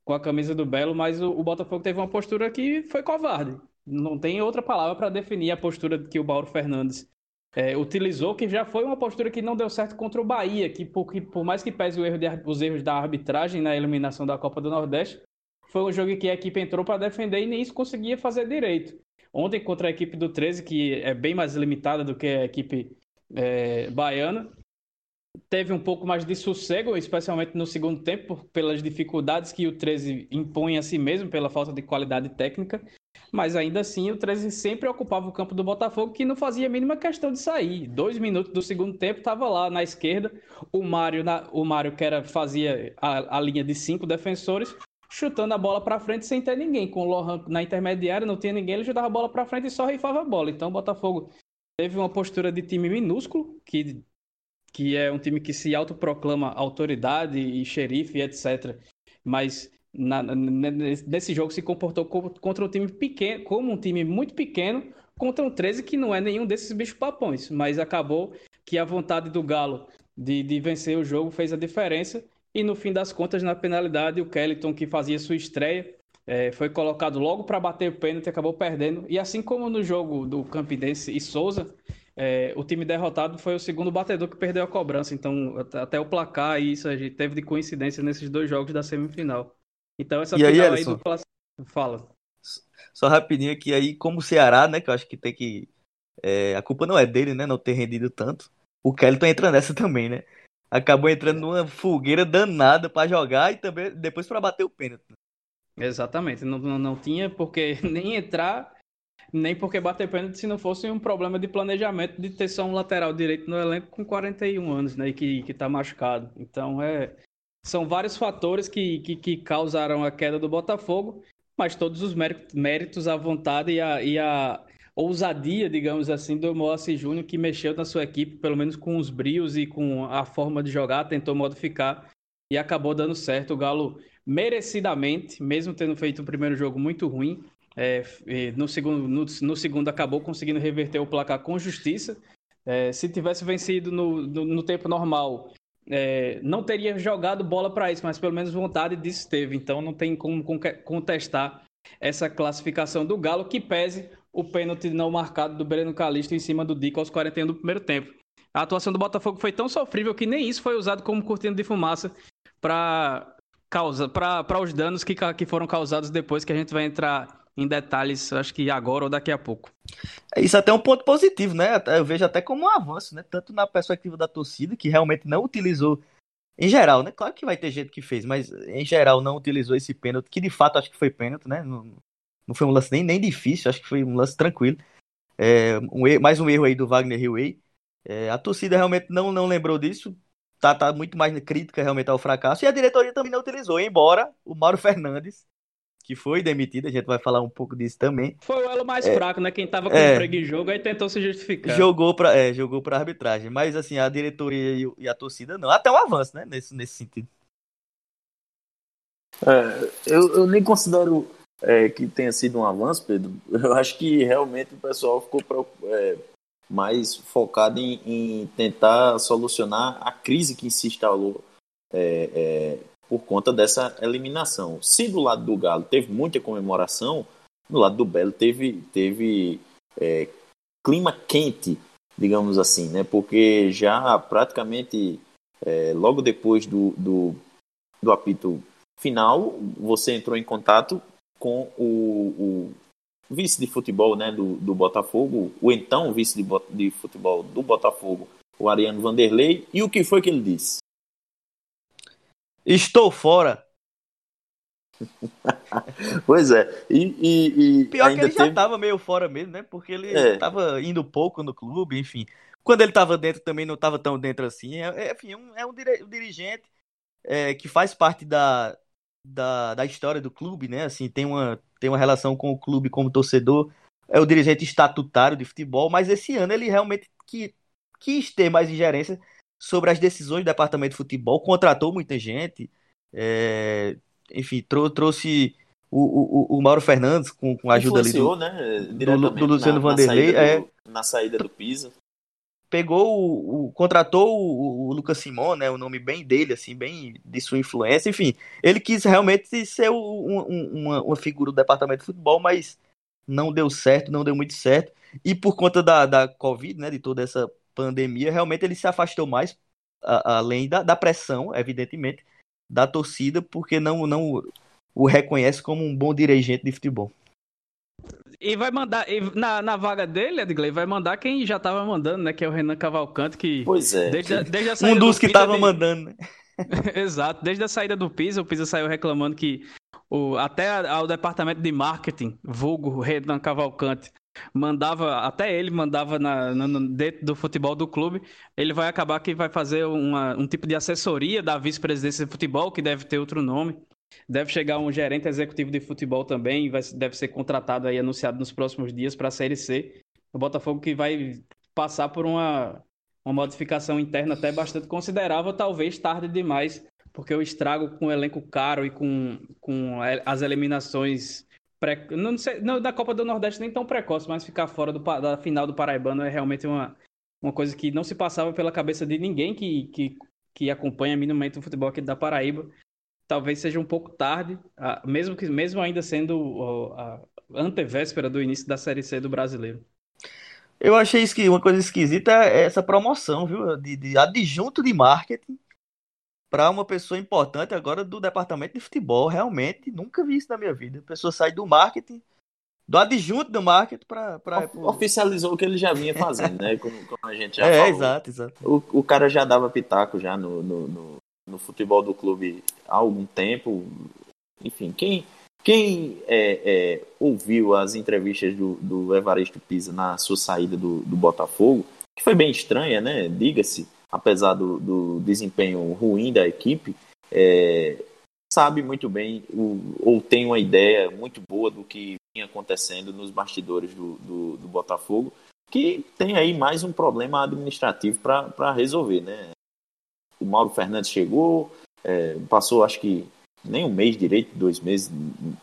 com a camisa do Belo, mas o, o Botafogo teve uma postura que foi covarde. Não tem outra palavra para definir a postura que o Mauro Fernandes é, utilizou, que já foi uma postura que não deu certo contra o Bahia, que por, que, por mais que pese erro de, os erros da arbitragem na eliminação da Copa do Nordeste, foi um jogo que a equipe entrou para defender e nem isso conseguia fazer direito. Ontem, contra a equipe do 13, que é bem mais limitada do que a equipe é, baiana, teve um pouco mais de sossego, especialmente no segundo tempo, pelas dificuldades que o 13 impõe a si mesmo, pela falta de qualidade técnica mas ainda assim o 13 sempre ocupava o campo do Botafogo, que não fazia a mínima questão de sair. Dois minutos do segundo tempo estava lá na esquerda, o Mário, na, o Mário que era, fazia a, a linha de cinco defensores, chutando a bola para frente sem ter ninguém. Com o Lohan na intermediária, não tinha ninguém, ele jogava a bola para frente e só rifava a bola. Então o Botafogo teve uma postura de time minúsculo, que, que é um time que se autoproclama autoridade e xerife, etc. Mas na, nesse jogo se comportou contra um time pequeno, como um time muito pequeno, contra um 13 que não é nenhum desses bichos papões, mas acabou que a vontade do Galo de, de vencer o jogo fez a diferença. E no fim das contas na penalidade o Kellyton que fazia sua estreia é, foi colocado logo para bater o pênalti e acabou perdendo. E assim como no jogo do Campinense e Souza é, o time derrotado foi o segundo batedor que perdeu a cobrança então até o placar isso a gente teve de coincidência nesses dois jogos da semifinal então essa e final aí, aí do Fala. Só rapidinho aqui aí, como o Ceará, né? Que eu acho que tem que. É, a culpa não é dele, né? Não ter rendido tanto. O Kelly tá entrando nessa também, né? Acabou entrando numa fogueira danada para jogar e também depois para bater o pênalti. Exatamente. Não, não, não tinha porque nem entrar, nem porque bater pênalti se não fosse um problema de planejamento de ter só um lateral direito no elenco com 41 anos, né? E que, que tá machucado. Então é são vários fatores que, que, que, causaram a queda do Botafogo, mas todos os méritos, a vontade e a, e a ousadia, digamos assim, do Moacir Júnior, que mexeu na sua equipe, pelo menos com os brios e com a forma de jogar, tentou modificar e acabou dando certo. O Galo, merecidamente, mesmo tendo feito um primeiro jogo muito ruim, é, no, segundo, no, no, segundo acabou conseguindo reverter o placar com justiça. É, se tivesse vencido no, no, no tempo normal é, não teria jogado bola para isso, mas pelo menos vontade disso teve. Então não tem como contestar essa classificação do Galo, que pese o pênalti não marcado do Breno Calixto em cima do Dico aos 41 do primeiro tempo. A atuação do Botafogo foi tão sofrível que nem isso foi usado como cortina de fumaça para causa para os danos que, que foram causados depois que a gente vai entrar em detalhes, acho que agora ou daqui a pouco. É, isso até é um ponto positivo, né? Eu vejo até como um avanço, né? Tanto na perspectiva da torcida, que realmente não utilizou, em geral, né? Claro que vai ter gente que fez, mas em geral não utilizou esse pênalti, que de fato acho que foi pênalti, né? Não, não foi um lance nem, nem difícil, acho que foi um lance tranquilo. É, um erro, mais um erro aí do Wagner Hillway. É, a torcida realmente não, não lembrou disso, tá, tá muito mais crítica realmente ao fracasso, e a diretoria também não utilizou, embora o Mauro Fernandes que foi demitido, a gente vai falar um pouco disso também. Foi o elo mais é, fraco, né? Quem tava com é, emprego em jogo aí tentou se justificar. Jogou pra, é, jogou pra arbitragem. Mas assim, a diretoria e, e a torcida não. Até um avanço, né? Nesse, nesse sentido. É, eu, eu nem considero é, que tenha sido um avanço, Pedro. Eu acho que realmente o pessoal ficou é, mais focado em, em, tentar solucionar a crise que se instalou é, é, por conta dessa eliminação. Se do lado do Galo teve muita comemoração, do lado do Belo teve, teve é, clima quente, digamos assim, né? Porque já praticamente é, logo depois do, do, do, apito final, você entrou em contato com o, o vice de futebol né, do, do Botafogo, o então vice de, de futebol do Botafogo, o Ariano Vanderlei, e o que foi que ele disse? Estou fora. pois é. E, e, e Pior que ele teve... já estava meio fora mesmo, né? Porque ele estava é. indo pouco no clube, enfim. Quando ele estava dentro também não estava tão dentro assim. É, é enfim, um, é um, dirigente é, que faz parte da, da, da história do clube, né? Assim, tem uma, tem uma relação com o clube como torcedor. É o dirigente estatutário de futebol, mas esse ano ele realmente que, quis ter mais ingerência sobre as decisões do departamento de futebol, contratou muita gente, é, enfim, trou trouxe o, o, o, Mauro Fernandes com, com a ajuda ali do, né, do, do Luciano na, Vanderlei. Na saída, do, na saída do Pisa. Pegou o, o contratou o, o, Lucas Simon, né, o nome bem dele, assim, bem de sua influência. Enfim, ele quis realmente ser um, uma, uma figura do departamento de futebol, mas não deu certo, não deu muito certo. E por conta da, da Covid, né, de toda essa pandemia, realmente ele se afastou mais, a, além da, da pressão, evidentemente, da torcida, porque não, não o reconhece como um bom dirigente de futebol. E vai mandar, e na, na vaga dele, Edgley, vai mandar quem já tava mandando, né? Que é o Renan Cavalcante, que. Pois é. Desde, desde a saída um dos do que Pisa, tava mandando, né? Exato. Desde a saída do Pisa, o Pisa saiu reclamando que o, até ao departamento de marketing, vulgo Renan Cavalcante, mandava, até ele mandava na, no, dentro do futebol do clube, ele vai acabar que vai fazer uma, um tipo de assessoria da vice-presidência de futebol, que deve ter outro nome. Deve chegar um gerente executivo de futebol também, vai, deve ser contratado aí, anunciado nos próximos dias para a Série C. O Botafogo que vai passar por uma, uma modificação interna até bastante considerável, talvez tarde demais, porque o estrago com o elenco caro e com, com as eliminações pré... não, sei, não da Copa do Nordeste nem tão precoce, mas ficar fora do, da final do Paraibano é realmente uma, uma coisa que não se passava pela cabeça de ninguém que, que, que acompanha minimamente o futebol aqui da Paraíba. Talvez seja um pouco tarde, mesmo, que, mesmo ainda sendo a antevéspera do início da Série C do Brasileiro. Eu achei que uma coisa esquisita é essa promoção, viu? De, de adjunto de marketing para uma pessoa importante agora do departamento de futebol. Realmente, nunca vi isso na minha vida. A pessoa sai do marketing, do adjunto do marketing para. Pra... Oficializou o que ele já vinha fazendo, né? Como, como, a gente já é, falou. exato, exato. O, o cara já dava pitaco já no, no, no, no futebol do clube há algum tempo. Enfim, quem, quem é, é, ouviu as entrevistas do, do Evaristo Pisa na sua saída do, do Botafogo, que foi bem estranha, né? Diga-se apesar do, do desempenho ruim da equipe, é, sabe muito bem o, ou tem uma ideia muito boa do que vinha acontecendo nos bastidores do, do, do Botafogo, que tem aí mais um problema administrativo para resolver, né? O Mauro Fernandes chegou, é, passou acho que nem um mês direito, dois meses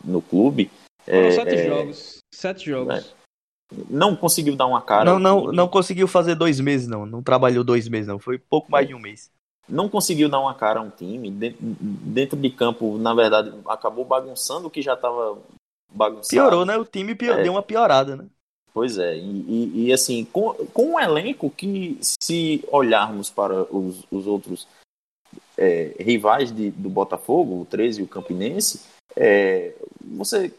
no clube. Foram é, sete é, jogos. Sete jogos. Não conseguiu dar uma cara. Não, não, não conseguiu fazer dois meses, não. Não trabalhou dois meses, não. Foi pouco mais de um mês. Não conseguiu dar uma cara a um time. Dentro de campo, na verdade, acabou bagunçando o que já estava bagunçado. Piorou, né? O time pior... é. deu uma piorada, né? Pois é. E, e, e, assim, com, com um elenco que, se olharmos para os, os outros é, rivais de, do Botafogo, o 13 e o Campinense, é, você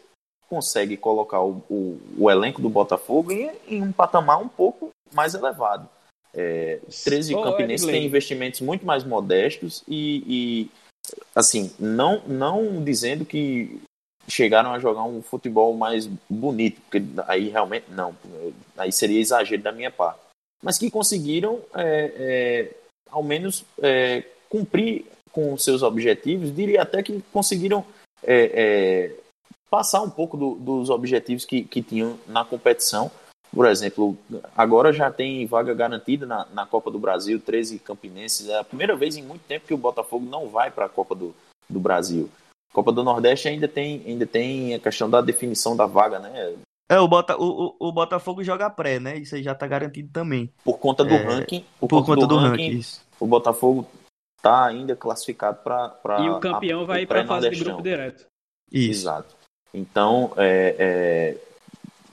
consegue colocar o, o, o elenco do Botafogo em, em, um patamar um pouco mais elevado. É, 13 oh, Campinense tem investimentos muito mais modestos e, e, assim, não, não dizendo que chegaram a jogar um futebol mais bonito, porque aí realmente não, aí seria exagero da minha parte. Mas que conseguiram, é, é, ao menos, é, cumprir com seus objetivos, diria até que conseguiram é, é, passar um pouco do, dos objetivos que, que tinham na competição. Por exemplo, agora já tem vaga garantida na, na Copa do Brasil, 13 campinenses. É a primeira vez em muito tempo que o Botafogo não vai para a Copa do, do Brasil. Copa do Nordeste ainda tem, ainda tem a questão da definição da vaga, né? É, o, Bota, o, o, o Botafogo joga pré, né? Isso aí já tá garantido também. Por conta do É, ranking. Por, conta, do, ranking. isso. O Botafogo tá ainda classificado para. E o campeão vai ir pra fase de grupo direto. Isso. Exato. Então, é, é,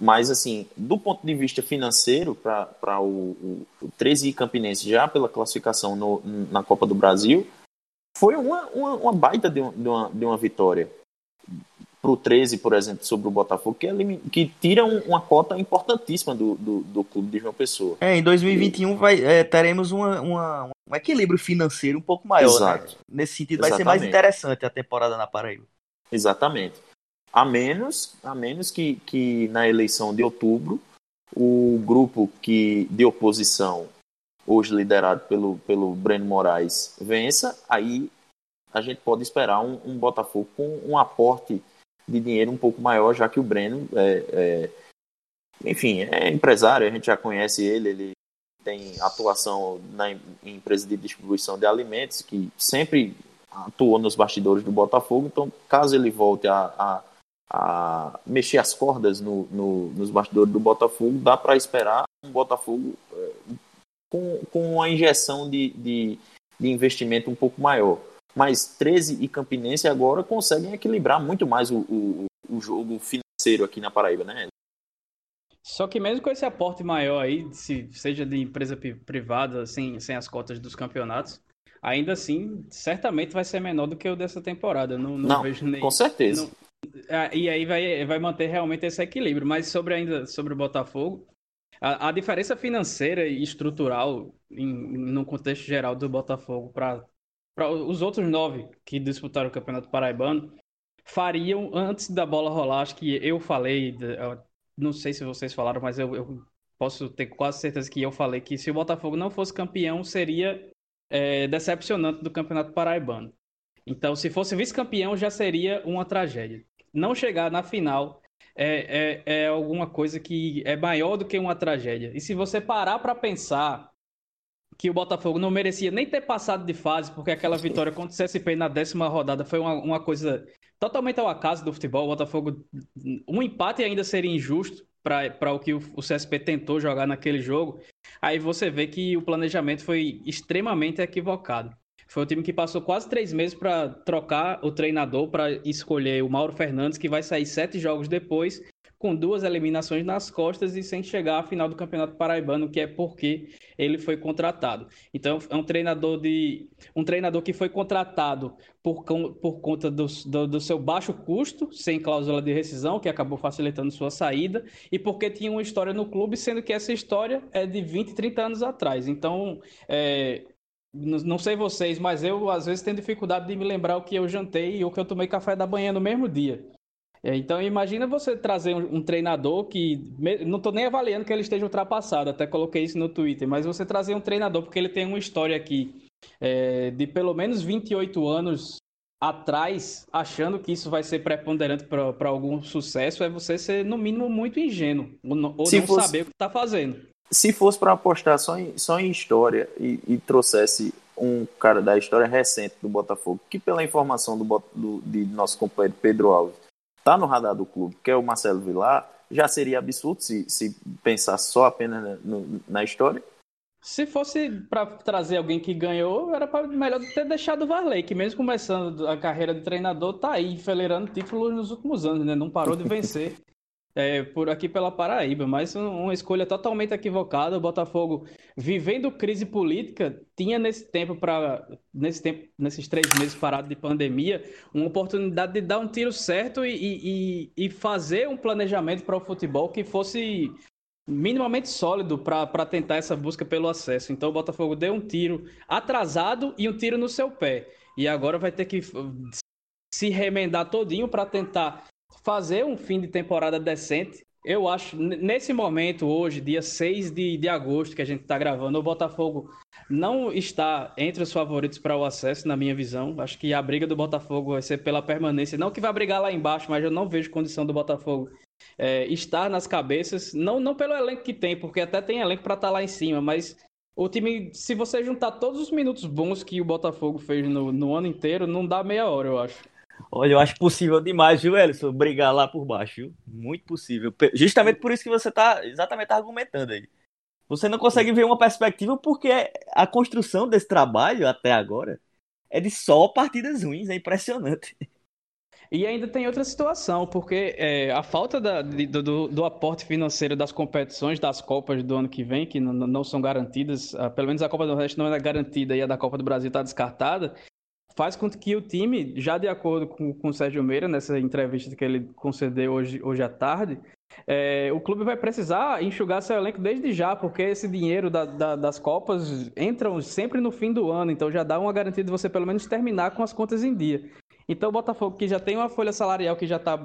mas assim, do ponto de vista financeiro, para o, o, o 13 Campinense já pela classificação no, na Copa do Brasil, foi uma, uma, uma baita de, um- de uma, de uma vitória. Para o 13, por exemplo, sobre o Botafogo, que, elimi- que tira um- uma cota importantíssima do, do, do clube de João Pessoa. É, em 2021 vai, é, teremos uma, uma- um equilíbrio financeiro um pouco maior, né? Exato. Nesse sentido, vai ser mais Exatamente. interessante a temporada na Paraíba. Exatamente. A menos, a menos que, que na eleição de outubro o grupo que de oposição, hoje liderado pelo, pelo Breno Moraes, vença, aí a gente pode esperar um, um Botafogo com um aporte de dinheiro um pouco maior, já que o Breno é, é- enfim, é empresário, a gente já conhece ele, ele tem atuação na em em empresa de distribuição de alimentos, que sempre atuou nos bastidores do Botafogo, então caso ele volte a, a, a mexer as cordas no, no- nos bastidores do Botafogo, dá para esperar um Botafogo eh, com, com uma injeção de, de, de investimento um pouco maior. Mas 13 e Campinense agora conseguem equilibrar muito mais o, o, o jogo financeiro aqui na Paraíba, né? Só que mesmo com esse aporte maior aí, se seja de empresa pri- privada, sem, sem as cotas dos campeonatos, ainda assim, certamente vai ser menor do que o dessa temporada. Não, não, Não, vejo nem. Com certeza. não- E aí vai, vai manter realmente esse equilíbrio. Mas sobre ainda sobre o Botafogo, a, a diferença financeira e estrutural em, no contexto geral do Botafogo para os outros nove que disputaram o Campeonato Paraibano fariam antes da bola rolar. Acho que eu falei, não sei se vocês falaram, mas eu, eu posso ter quase certeza que eu falei que se o Botafogo não fosse campeão, seria é, decepcionante do Campeonato Paraibano. Então, se fosse vice-campeão, já seria uma tragédia. Não chegar na final é, é, é alguma coisa que é maior do que uma tragédia. E se você parar para pensar que o Botafogo não merecia nem ter passado de fase, porque aquela vitória contra o CSP na décima rodada foi uma, uma coisa totalmente ao acaso do futebol. O Botafogo, um empate ainda seria injusto para o que o, o CSP tentou jogar naquele jogo. Aí você vê que o planejamento foi extremamente equivocado. Foi o time que passou quase três meses para trocar o treinador para escolher o Mauro Fernandes, que vai sair sete jogos depois, com duas eliminações nas costas e sem chegar à final do Campeonato Paraibano, que é porque ele foi contratado. Então é um treinador de um treinador que foi contratado por, por conta do, do, do seu baixo custo, sem cláusula de rescisão, que acabou facilitando sua saída, e porque tinha uma história no clube, sendo que essa história é de 20, 30 anos atrás. Então, é, não sei vocês, mas eu às vezes tenho dificuldade de me lembrar o que eu jantei ou que eu tomei café da manhã no mesmo dia. É, Então imagina você trazer um, treinador que não estou nem avaliando que ele esteja ultrapassado, até coloquei isso no Twitter, mas você trazer um treinador porque ele tem uma história aqui é, de pelo menos 28 anos atrás, achando que isso vai ser preponderante para algum sucesso, é você ser no mínimo muito ingênuo ou não fosse- saber o que está fazendo. Se fosse para apostar só em, só em história e, e trouxesse um cara da história recente do Botafogo, que pela informação do, do- de nosso companheiro Pedro Alves, tá no radar do clube, que é o Marcelo Vilar, já seria absurdo se, se pensar só apenas na, no- na história. Se fosse para trazer alguém que ganhou, era pra, melhor ter deixado o Varley, que mesmo começando a carreira de treinador, tá aí enfileirando títulos nos últimos anos, né? Não parou de vencer é, por aqui pela Paraíba, mas um- uma escolha totalmente equivocada. O Botafogo, vivendo crise política, tinha nesse tempo para nesse tempo, nesses três meses parado de pandemia, uma oportunidade de dar um tiro certo e, e, e- fazer um planejamento para o futebol que fosse minimamente sólido para tentar essa busca pelo acesso. Então o Botafogo deu um tiro atrasado e um tiro no seu pé. E agora vai ter que se remendar todinho para tentar fazer um fim de temporada decente. Eu acho, nesse momento, hoje, dia 6 de, de agosto, que a gente está gravando, o Botafogo não está entre os favoritos para o acesso, na minha visão. Acho que a briga do Botafogo vai ser pela permanência. Não que vai brigar lá embaixo, mas eu não vejo condição do Botafogo é, estar nas cabeças, não, não pelo elenco que tem, porque até tem elenco para estar lá em cima, mas o time, se você juntar todos os minutos bons que o Botafogo fez no, no ano inteiro, não dá meia hora, eu acho. Olha, eu acho possível demais, viu, Ellison? Brigar lá por baixo, viu? Muito possível. Justamente por isso que você está exatamente argumentando aí. Você não consegue ver uma perspectiva porque a construção desse trabalho até agora é de só partidas ruins, é impressionante. E ainda tem outra situação, porque é, a falta da, de, do, do, aporte financeiro das competições das Copas do ano que vem, que não, não são garantidas, ah, pelo menos a Copa do Nordeste não é garantida e a da Copa do Brasil está descartada, faz com que o time, já de acordo com, com o Sérgio Meira, nessa entrevista que ele concedeu hoje, hoje à tarde, é, o clube vai precisar enxugar seu elenco desde já, porque esse dinheiro da, da, das Copas entram sempre no fim do ano, então já dá uma garantia de você pelo menos terminar com as contas em dia. Então o Botafogo, que já tem uma folha salarial que já está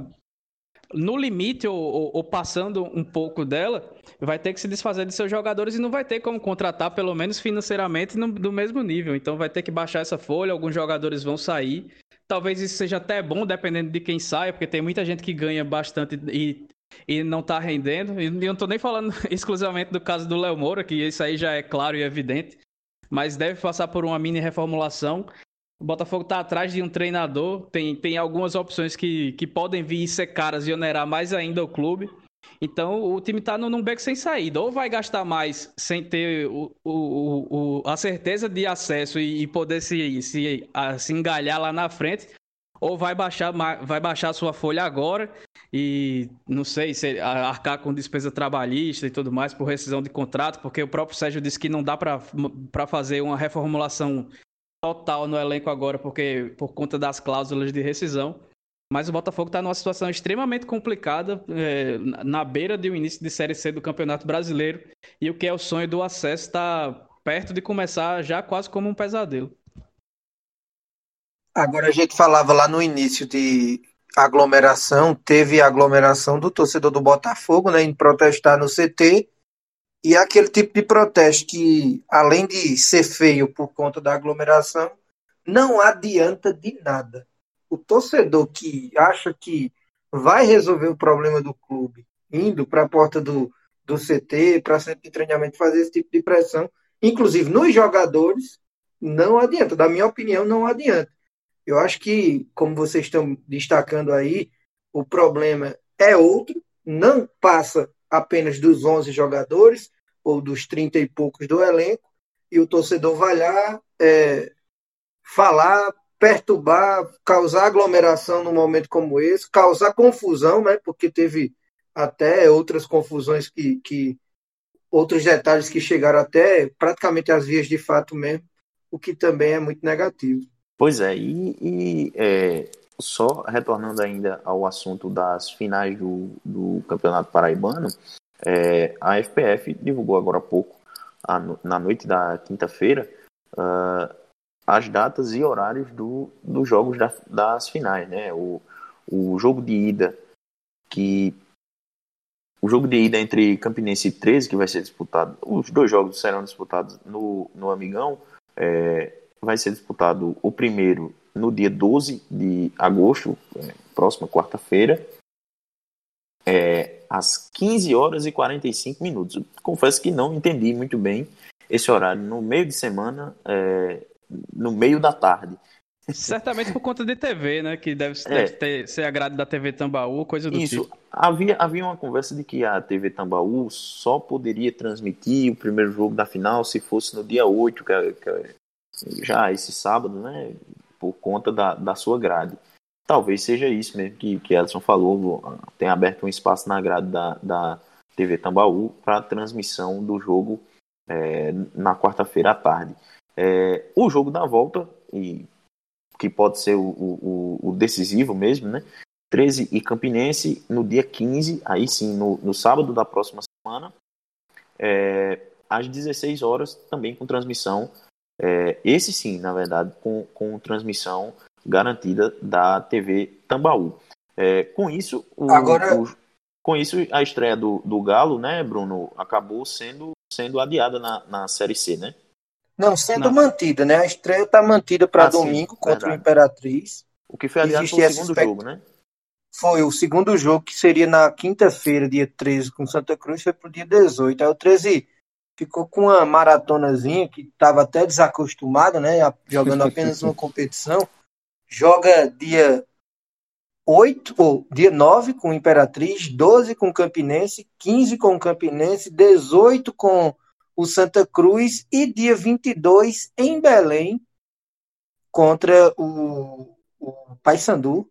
no limite ou, ou, ou, passando um pouco dela, vai ter que se desfazer de seus jogadores e não vai ter como contratar, pelo menos financeiramente, no, do mesmo nível. Então vai ter que baixar essa folha, alguns jogadores vão sair. Talvez isso seja até bom, dependendo de quem saia, porque tem muita gente que ganha bastante e, e não está rendendo. E não estou nem falando exclusivamente do caso do Léo Moura, que isso aí já é claro e evidente, mas deve passar por uma mini reformulação. O Botafogo está atrás de um treinador, tem, tem algumas opções que, que podem vir ser caras e onerar mais ainda o clube. Então o time está num beco sem saída. Ou vai gastar mais sem ter o, o, o, a certeza de acesso e, e poder se, se, a, se engalhar lá na frente, ou vai baixar, vai baixar sua folha agora e não sei se arcar com despesa trabalhista e tudo mais por rescisão de contrato, porque o próprio Sérgio disse que não dá para fazer uma reformulação total no elenco agora, porque por conta das cláusulas de rescisão. Mas o Botafogo está numa situação extremamente complicada, é, na beira um início de Série C do Campeonato Brasileiro. E o que é o sonho do acesso está perto de começar já quase como um pesadelo. Agora a gente falava lá no início de aglomeração, teve aglomeração do torcedor do Botafogo, né, em protestar no CT e é aquele tipo de protesto que, além de ser feio por conta da aglomeração, não adianta de nada. O torcedor que acha que vai resolver o problema do clube indo para a porta do, do CT, para centro de treinamento, fazer esse tipo de pressão, inclusive nos jogadores, não adianta. Da minha opinião, não adianta. Eu acho que, como vocês estão destacando aí, o problema é outro, não passa apenas dos 11 jogadores, ou dos 30 e poucos do elenco, e o torcedor vai lá é, falar, perturbar, causar aglomeração num momento como esse, causar confusão, né? Porque teve até outras confusões que, que outros detalhes que chegaram até praticamente às vias de fato mesmo, o que também é muito negativo. Pois é, e, e é, só retornando ainda ao assunto das finais do, do Campeonato Paraibano, é, a FPF divulgou agora há pouco, a, na noite da quinta-feira, uh, as datas e horários do, dos jogos da, das finais. Né? O, o jogo de ida que o jogo de ida entre Campinense e 13, que vai ser disputado, os dois jogos serão disputados no, no Amigão, é, vai ser disputado o primeiro no dia 12 de agosto, é, próxima quarta-feira, é, às 15 horas e 45 minutos. Confesso que não entendi muito bem esse horário no meio de semana, é, no meio da tarde. Certamente por conta de TV, né? Que deve, é. deve ter, ser a grade da TV Tambaú, coisa do Isso. tipo. Havia, havia uma conversa de que a TV Tambaú só poderia transmitir o primeiro jogo da final se fosse no dia 8, que, é, que é já esse sábado, né? Por conta da, da sua grade. Talvez seja isso mesmo que, que Edson falou. Tem aberto um espaço na grade da, da TV Tambaú para transmissão do jogo é, na quarta-feira à tarde. É, o jogo da volta, e que pode ser o, o, o, decisivo mesmo, né? 13 e Campinense no dia 15, aí sim, no, no sábado da próxima semana, é, às 16 horas, também com transmissão. É, esse sim, na verdade, com, com transmissão garantida da TV Tambaú. É, com isso, o, Agora... o, com isso a estreia do, do Galo, né, Bruno, acabou sendo, sendo adiada na, na Série C, né? Não, sendo Não. mantida, né? A estreia está mantida para ah, domingo sim, contra verdade. o Imperatriz. O que foi adiado foi o segundo expect... jogo, né? Foi o segundo jogo, que seria na quinta-feira, dia 13, com Santa Cruz, foi pro dia 18. Aí o 13 ficou com uma maratonazinha que estava até desacostumado, né? Jogando apenas uma competição joga dia 8, ou dia 9 com Imperatriz, 12 com Campinense, 15 com Campinense, 18 com o Santa Cruz e dia 22 em Belém contra o, o Paysandu.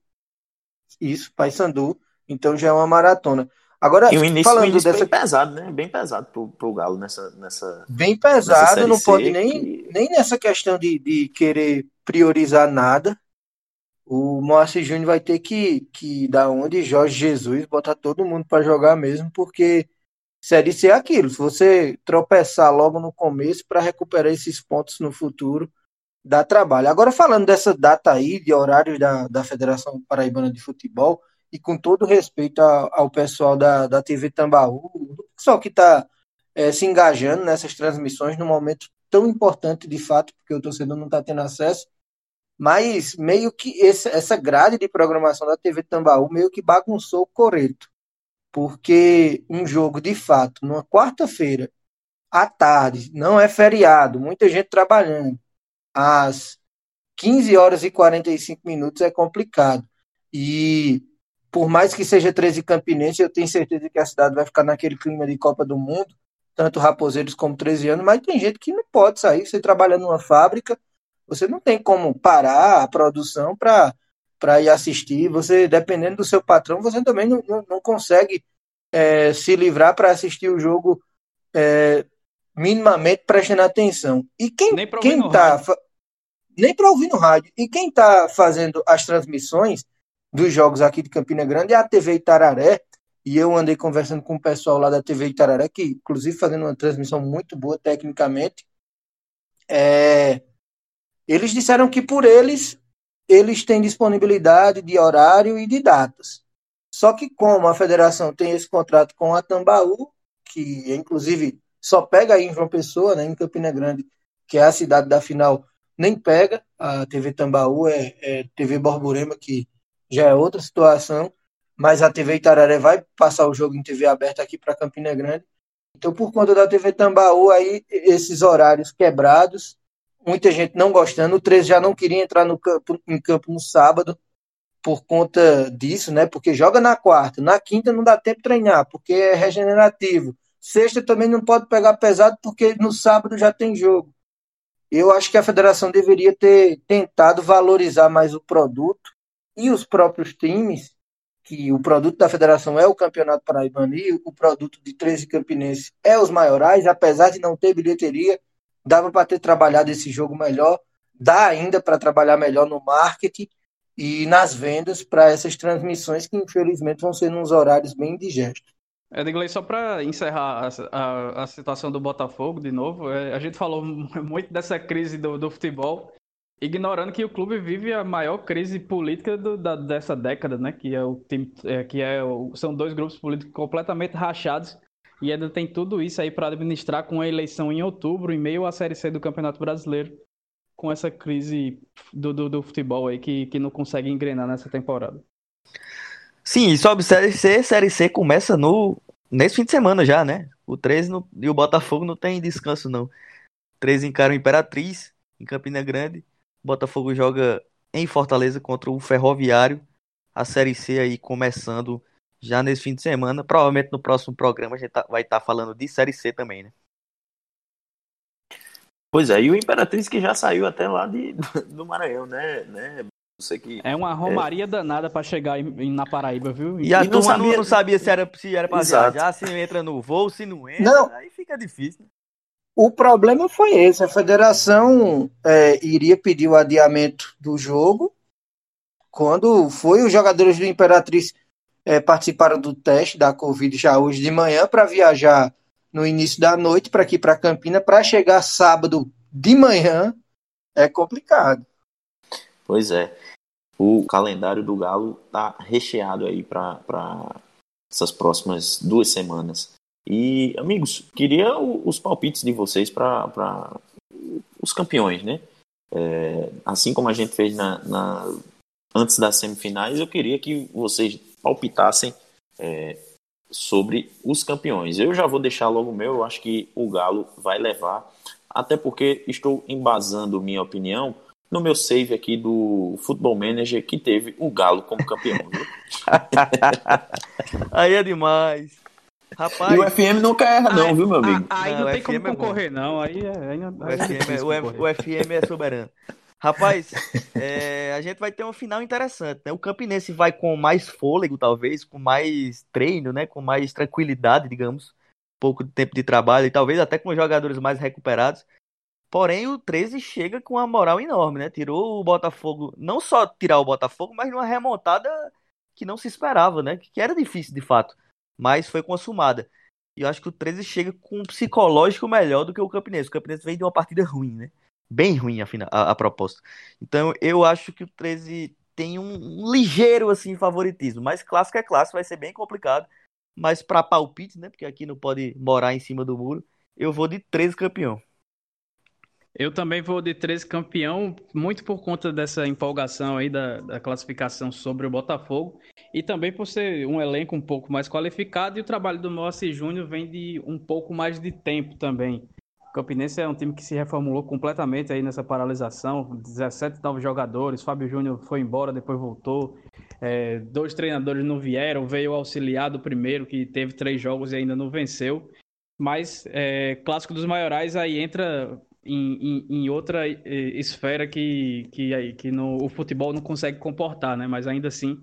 Isso, Paysandu. Então já é uma maratona. Agora, e o início, falando o início dessa... bem pesado, né? Bem pesado pro, pro Galo nessa, nessa. Bem pesado, nessa não pode nem, que... nem nessa questão de, de querer priorizar nada. O Moacir Júnior vai ter que, que dar onde Jorge Jesus botar todo mundo para jogar mesmo, porque Série C é aquilo. Se você tropeçar logo no começo para recuperar esses pontos no futuro, dá trabalho. Agora, falando dessa data aí, de horários da, da Federação Paraibana de Futebol, e com todo respeito ao, ao pessoal da, da TV Tambaú, o pessoal que está é, se engajando nessas transmissões num momento tão importante de fato, porque o torcedor não está tendo acesso, mas meio que esse, essa grade de programação da TV Tambaú meio que bagunçou o coreto, porque um jogo de fato, numa quarta-feira, à tarde, não é feriado, muita gente trabalhando, às 15 horas e 45 minutos é complicado. E por mais que seja 13 Campinense, eu tenho certeza que a cidade vai ficar naquele clima de Copa do Mundo, tanto Raposeiros como 13 anos, mas tem gente que não pode sair. Você trabalha numa fábrica, você não tem como parar a produção para ir assistir. Você, dependendo do seu patrão, você também não, não, não consegue é, se livrar para assistir o jogo é, minimamente prestando atenção. E quem, quem tá. Nem para ouvir no rádio. E quem está fazendo as transmissões dos jogos aqui de Campina Grande é a TV Itararé. E eu andei conversando com o pessoal lá da TV Itararé, que inclusive fazendo uma transmissão muito boa tecnicamente. É... Eles disseram que por eles, eles têm disponibilidade de horário e de datas. Só que como a federação tem esse contrato com a Tambaú, que inclusive só pega aí em João Pessoa, né, em Campina Grande, que é a cidade da final, nem pega. A TV Tambaú é, é TV Borborema, que já é outra situação, mas a TV Itararé vai passar o jogo em TV aberta aqui para Campina Grande. Então, por conta da TV Tambaú, aí esses horários quebrados, muita gente não gostando. O 13 já não queria entrar no campo, em campo no sábado por conta disso, né? Porque joga na quarta, na quinta não dá tempo de treinar, porque é regenerativo. Sexta também não pode pegar pesado, porque no sábado já tem jogo. Eu acho que a federação deveria ter tentado valorizar mais o produto e os próprios times, que o produto da federação é o Campeonato Paraibano e o produto de 13 Campinense é os maiorais, apesar de não ter bilheteria, dava para ter trabalhado esse jogo melhor, dá ainda para trabalhar melhor no marketing e nas vendas para essas transmissões que infelizmente vão ser nos horários bem indigestos. Edgley, só para encerrar a, a, a, situação do Botafogo de novo, é, a gente falou muito dessa crise do, do futebol ignorando que o clube vive a maior crise política do, da, dessa década, né? Que é o time, é, que é o, são dois grupos políticos completamente rachados e ainda tem tudo isso aí para administrar com a eleição em outubro, em meio à série C do Campeonato Brasileiro, com essa crise do, do, do futebol aí que, que não consegue engrenar nessa temporada. Sim, sobre Série C, Série C começa no nesse fim de semana já, né? O 13 no, e o Botafogo não tem descanso não. 13 encara o Imperatriz em Campina Grande Botafogo joga em Fortaleza contra o Ferroviário. A Série C aí começando já nesse fim de semana. Provavelmente no próximo programa a gente tá, vai estar tá falando de Série C também, né? Pois é, e o Imperatriz que já saiu até lá de, do Maranhão, né? né? Que, é uma romaria é... danada para chegar em, na Paraíba, viu? E, e a turma não sabia, não sabia se era, se era pra Exato. viajar, se entra no voo, se não entra. Não. Aí fica difícil. Né? O problema foi esse: a federação é, iria pedir o adiamento do jogo. Quando foi, os jogadores do Imperatriz é, participaram do teste da Covid já hoje de manhã para viajar no início da noite para aqui para Campina para chegar sábado de manhã é complicado. Pois é. O calendário do Galo tá recheado aí para essas próximas duas semanas. E, amigos, queria os palpites de vocês para os campeões, né? É, assim como a gente fez na, na, antes das semifinais, eu queria que vocês palpitassem é, sobre os campeões. Eu já vou deixar logo o meu, eu acho que o Galo vai levar, até porque estou embasando minha opinião no meu save aqui do Football Manager que teve o Galo como campeão. Aí é demais. Rapaz, e o FM não quer erra, não, viu, meu amigo? Aí não, Não, tem o como é concorrer, não. Aí é. Aí, o aí é FM, é, difícil o, o FM é soberano. Rapaz, é, a gente vai ter uma final interessante, né? O Campinense vai com mais fôlego, talvez, com mais treino, né? Com mais tranquilidade, digamos. Pouco tempo de trabalho e talvez até com jogadores mais recuperados. Porém, o 13 chega com uma moral enorme, né? Tirou o Botafogo, não só tirar o Botafogo, mas numa remontada que não se esperava, né? Que era difícil de fato, mas foi consumada. E eu acho que o 13 chega com um psicológico melhor do que o Campinense. O Campinense vem de uma partida ruim, né? Bem ruim a, a, a proposta. Então eu acho que o 13 tem um, um ligeiro assim favoritismo, mas clássico é clássico, vai ser bem complicado. Mas para palpite, né? Porque aqui não pode morar em cima do muro, eu vou de 13 campeão. Eu também vou de 13 campeão, muito por conta dessa empolgação aí da, da classificação sobre o Botafogo e também por ser um elenco um pouco mais qualificado e o trabalho do Moacir Júnior vem de um pouco mais de tempo também. Campinense é um time que se reformulou completamente aí nessa paralisação, 17 novos jogadores, Fábio Júnior foi embora, depois voltou, é, dois treinadores não vieram, veio o auxiliar do primeiro que teve três jogos e ainda não venceu. Mas é, clássico dos maiorais aí entra em, em, em outra eh, esfera que, que, aí- que no, o futebol não consegue comportar, né? Mas ainda assim,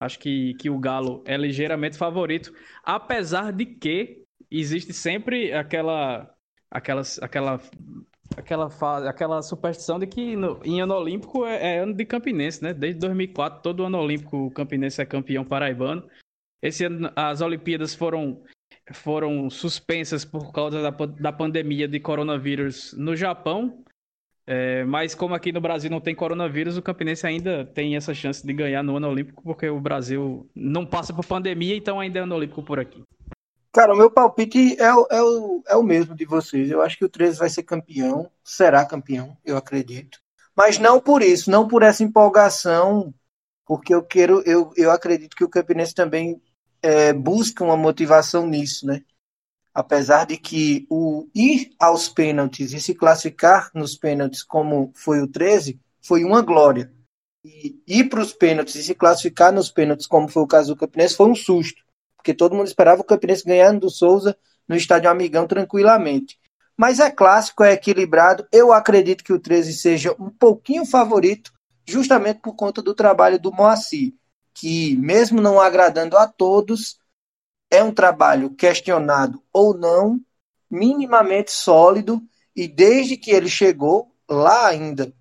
acho que, que o Galo é ligeiramente favorito, apesar de que existe sempre aquela aquela aquela aquela fa- aquela superstição de que no- em ano olímpico é, é ano de Campinense, né? Desde 2004, todo ano olímpico o Campinense é campeão paraibano. Esse ano as Olimpíadas foram foram suspensas por causa da, da pandemia de coronavírus no Japão. É, mas como aqui no Brasil não tem coronavírus, o Campinense ainda tem essa chance de ganhar no ano olímpico, porque o Brasil não passa por pandemia, então ainda é ano olímpico por aqui. Cara, o meu palpite é, o- é, o, é o mesmo de vocês. Eu acho que o 13 vai ser campeão, será campeão, eu acredito. Mas não por isso, não por essa empolgação, porque eu quero, eu, eu acredito que o Campinense também é, busca uma motivação nisso, né? Apesar de que o ir aos pênaltis e se classificar nos pênaltis, como foi o 13, foi uma glória. E ir para os pênaltis e se classificar nos pênaltis, como foi o caso do Campinense, foi um susto porque todo mundo esperava o Campinense ganhando do Souza no estádio Amigão tranquilamente. Mas é clássico, é equilibrado. Eu acredito que o 13 seja um pouquinho favorito, justamente por conta do trabalho do Moacir, que, mesmo não agradando a todos, é um trabalho questionado ou não, minimamente sólido, e desde que ele chegou, lá ainda,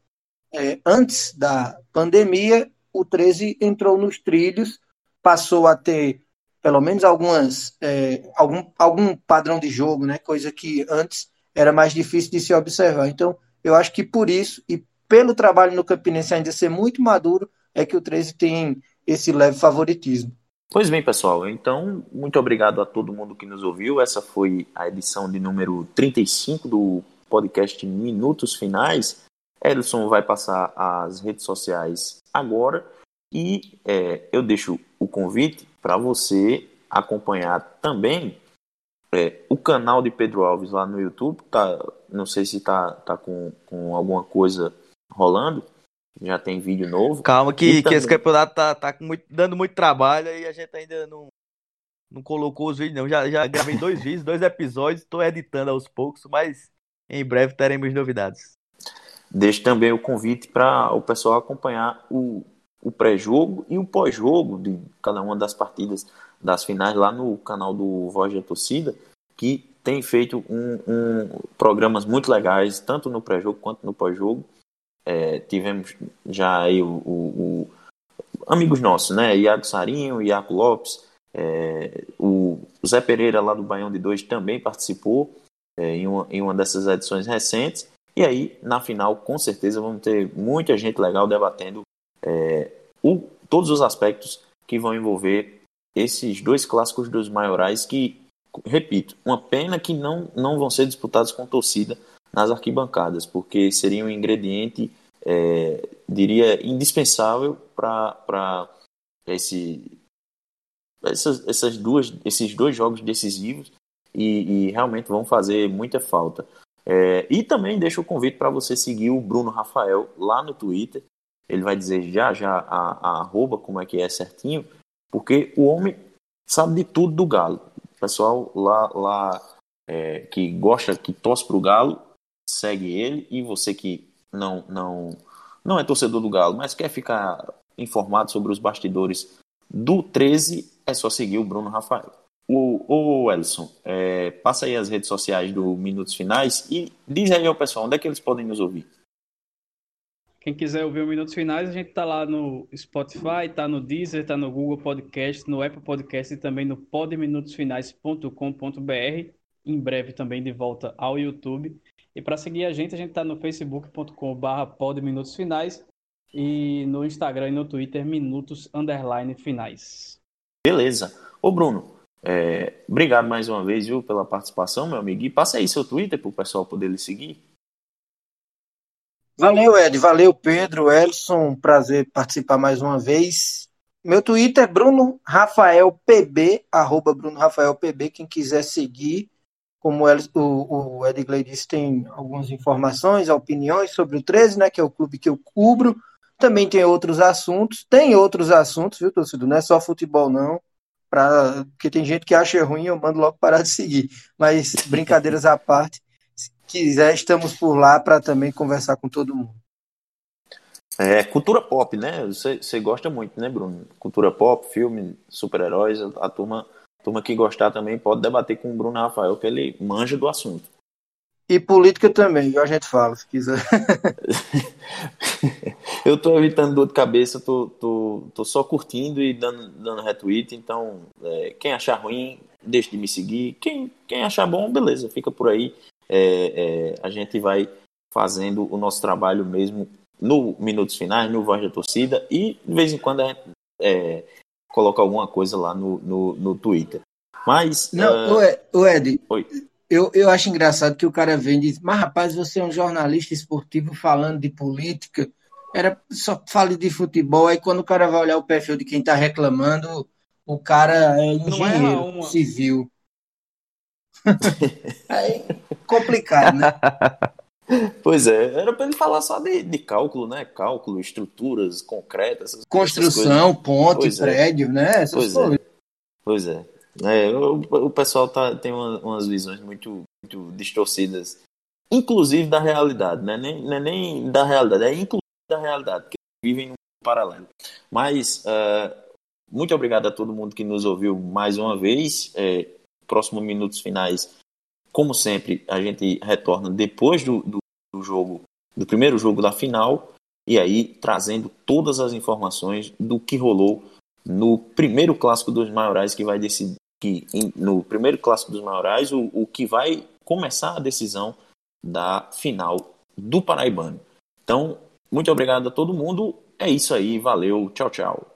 é, antes da pandemia, o 13 entrou nos trilhos, passou a ter pelo menos algumas é, algum, algum padrão de jogo, né? Coisa que antes era mais difícil de se observar. Então, eu acho que por isso e pelo trabalho no Campinense ainda ser muito maduro, é que o 13 tem esse leve favoritismo. Pois bem, pessoal, então muito obrigado a todo mundo que nos ouviu. Essa foi a edição de número 35 do podcast Minutos Finais. Edson vai passar as redes sociais agora e é, eu deixo o convite para você acompanhar também é, o canal de Pedro Alves lá no YouTube. Tá, não sei se tá, tá com, com alguma coisa rolando. Já tem vídeo novo. Calma que, que também- esse campeonato tá, tá muito- dando muito trabalho e a gente ainda não, não colocou os vídeos, não. Já, já gravei dois vídeos, dois episódios, tô editando aos poucos, mas em breve teremos novidades. Deixo também o convite para o pessoal acompanhar o, o pré-jogo e o pós-jogo de cada uma das partidas das finais lá no canal do Voz da Torcida, que tem feito um, um- programas muito legais, tanto no pré-jogo quanto no pós-jogo. É, tivemos já aí o, o- o- amigos nossos, né? Iago Sarinho, Iaco Lopes, é, o Zé Pereira lá do Baião de Dois também participou é, em, uma, em uma dessas edições recentes. E aí, na final, com certeza, vamos ter muita gente legal debatendo é, o- todos os aspectos que vão envolver esses dois clássicos dos maiorais que, repito, uma pena que não, não vão ser disputados com torcida nas arquibancadas, porque seria um ingrediente, é, diria, indispensável para esse, essas, essas duas, esses dois jogos decisivos e, e realmente vão fazer muita falta. É, e também deixo o convite para você seguir o Bruno Rafael lá no Twitter. Ele vai dizer já já a, a arroba, como é que é certinho, porque o homem sabe de tudo do Galo. O pessoal lá, lá é, que gosta, que torce para o Galo, segue ele. E você que não, não, não é torcedor do Galo, mas quer ficar informado sobre os bastidores do 13, é só seguir o Bruno Rafael. O, o Elson, é, passa aí as redes sociais do Minutos Finais e diz aí ao pessoal onde é que eles podem nos ouvir. Quem quiser ouvir o Minutos Finais, a gente tá lá no Spotify, tá no Deezer, tá no Google Podcast, no Apple Podcast e também no podminutosfinais.com.br. Em breve também de volta ao YouTube. E para seguir a gente, a gente tá no facebook.com.br podminutosfinais e no Instagram e no Twitter, minutos underline finais. Beleza. Ô Bruno, é, obrigado mais uma vez, viu, pela participação, meu amigo. E passa aí seu Twitter para o pessoal poder lhe seguir. Valeu, Ed. Valeu, Pedro, Elson. Prazer participar mais uma vez. Meu Twitter é Bruno Rafael PB, arroba Bruno Rafael PB. Quem quiser seguir, como o, o Ed Gley disse, tem algumas informações, opiniões sobre o 13, né? Que é o clube que eu cubro. Também tem outros assuntos. Tem outros assuntos, viu, torcedor? Não é só futebol, não pra, porque tem gente que acha ruim, eu mando logo parar de seguir. Mas brincadeiras à parte, quiser, estamos por lá para também conversar com todo mundo. É, cultura pop, né? Você, gosta muito, né, Bruno? Cultura pop, filme, super-heróis, a turma, a turma que gostar também pode debater com o Bruno Rafael, que ele manja do assunto. E política também, igual a gente fala, se quiser. eu tô evitando dor de cabeça, tô, tô, tô só curtindo e dando, dando retweet, então é, quem achar ruim, deixe de me seguir. Quem, quem achar bom, beleza, fica por aí. É, é, a gente vai fazendo o nosso trabalho mesmo no Minutos Finais, no Voz da Torcida e de vez em quando a gente é, coloca alguma coisa lá no, no, no Twitter. Mas. Não, uh... o Ed, Oi eu, eu acho engraçado que o cara vem e diz, mas rapaz, você é um jornalista esportivo falando de política, era só fale de futebol, aí quando o cara vai olhar o perfil de quem está reclamando, o cara é, é engenheiro é civil. Aí, complicado, né? Pois é, era para ele falar só de, de cálculo, né? Cálculo, estruturas concretas. Construção, ponte, pois é. prédio, é. né? Essas pois coisas. é. Pois é. É, o, o pessoal tá, tem uma, umas visões muito, muito distorcidas, inclusive da realidade, né? nem, não é nem da realidade, é inclusive da realidade, porque vivem num paralelo. Mas, uh, muito obrigado a todo mundo que nos ouviu mais uma vez. É, próximo Minutos Finais, como sempre, a gente retorna depois do, do, do jogo, do primeiro jogo da final, e aí trazendo todas as informações do que rolou no primeiro clássico dos maiorais que vai decidir que no primeiro clássico dos maiorais o, o que vai começar a decisão da final do Paraibano. Então, muito obrigado a todo mundo. É isso aí, valeu, tchau, tchau.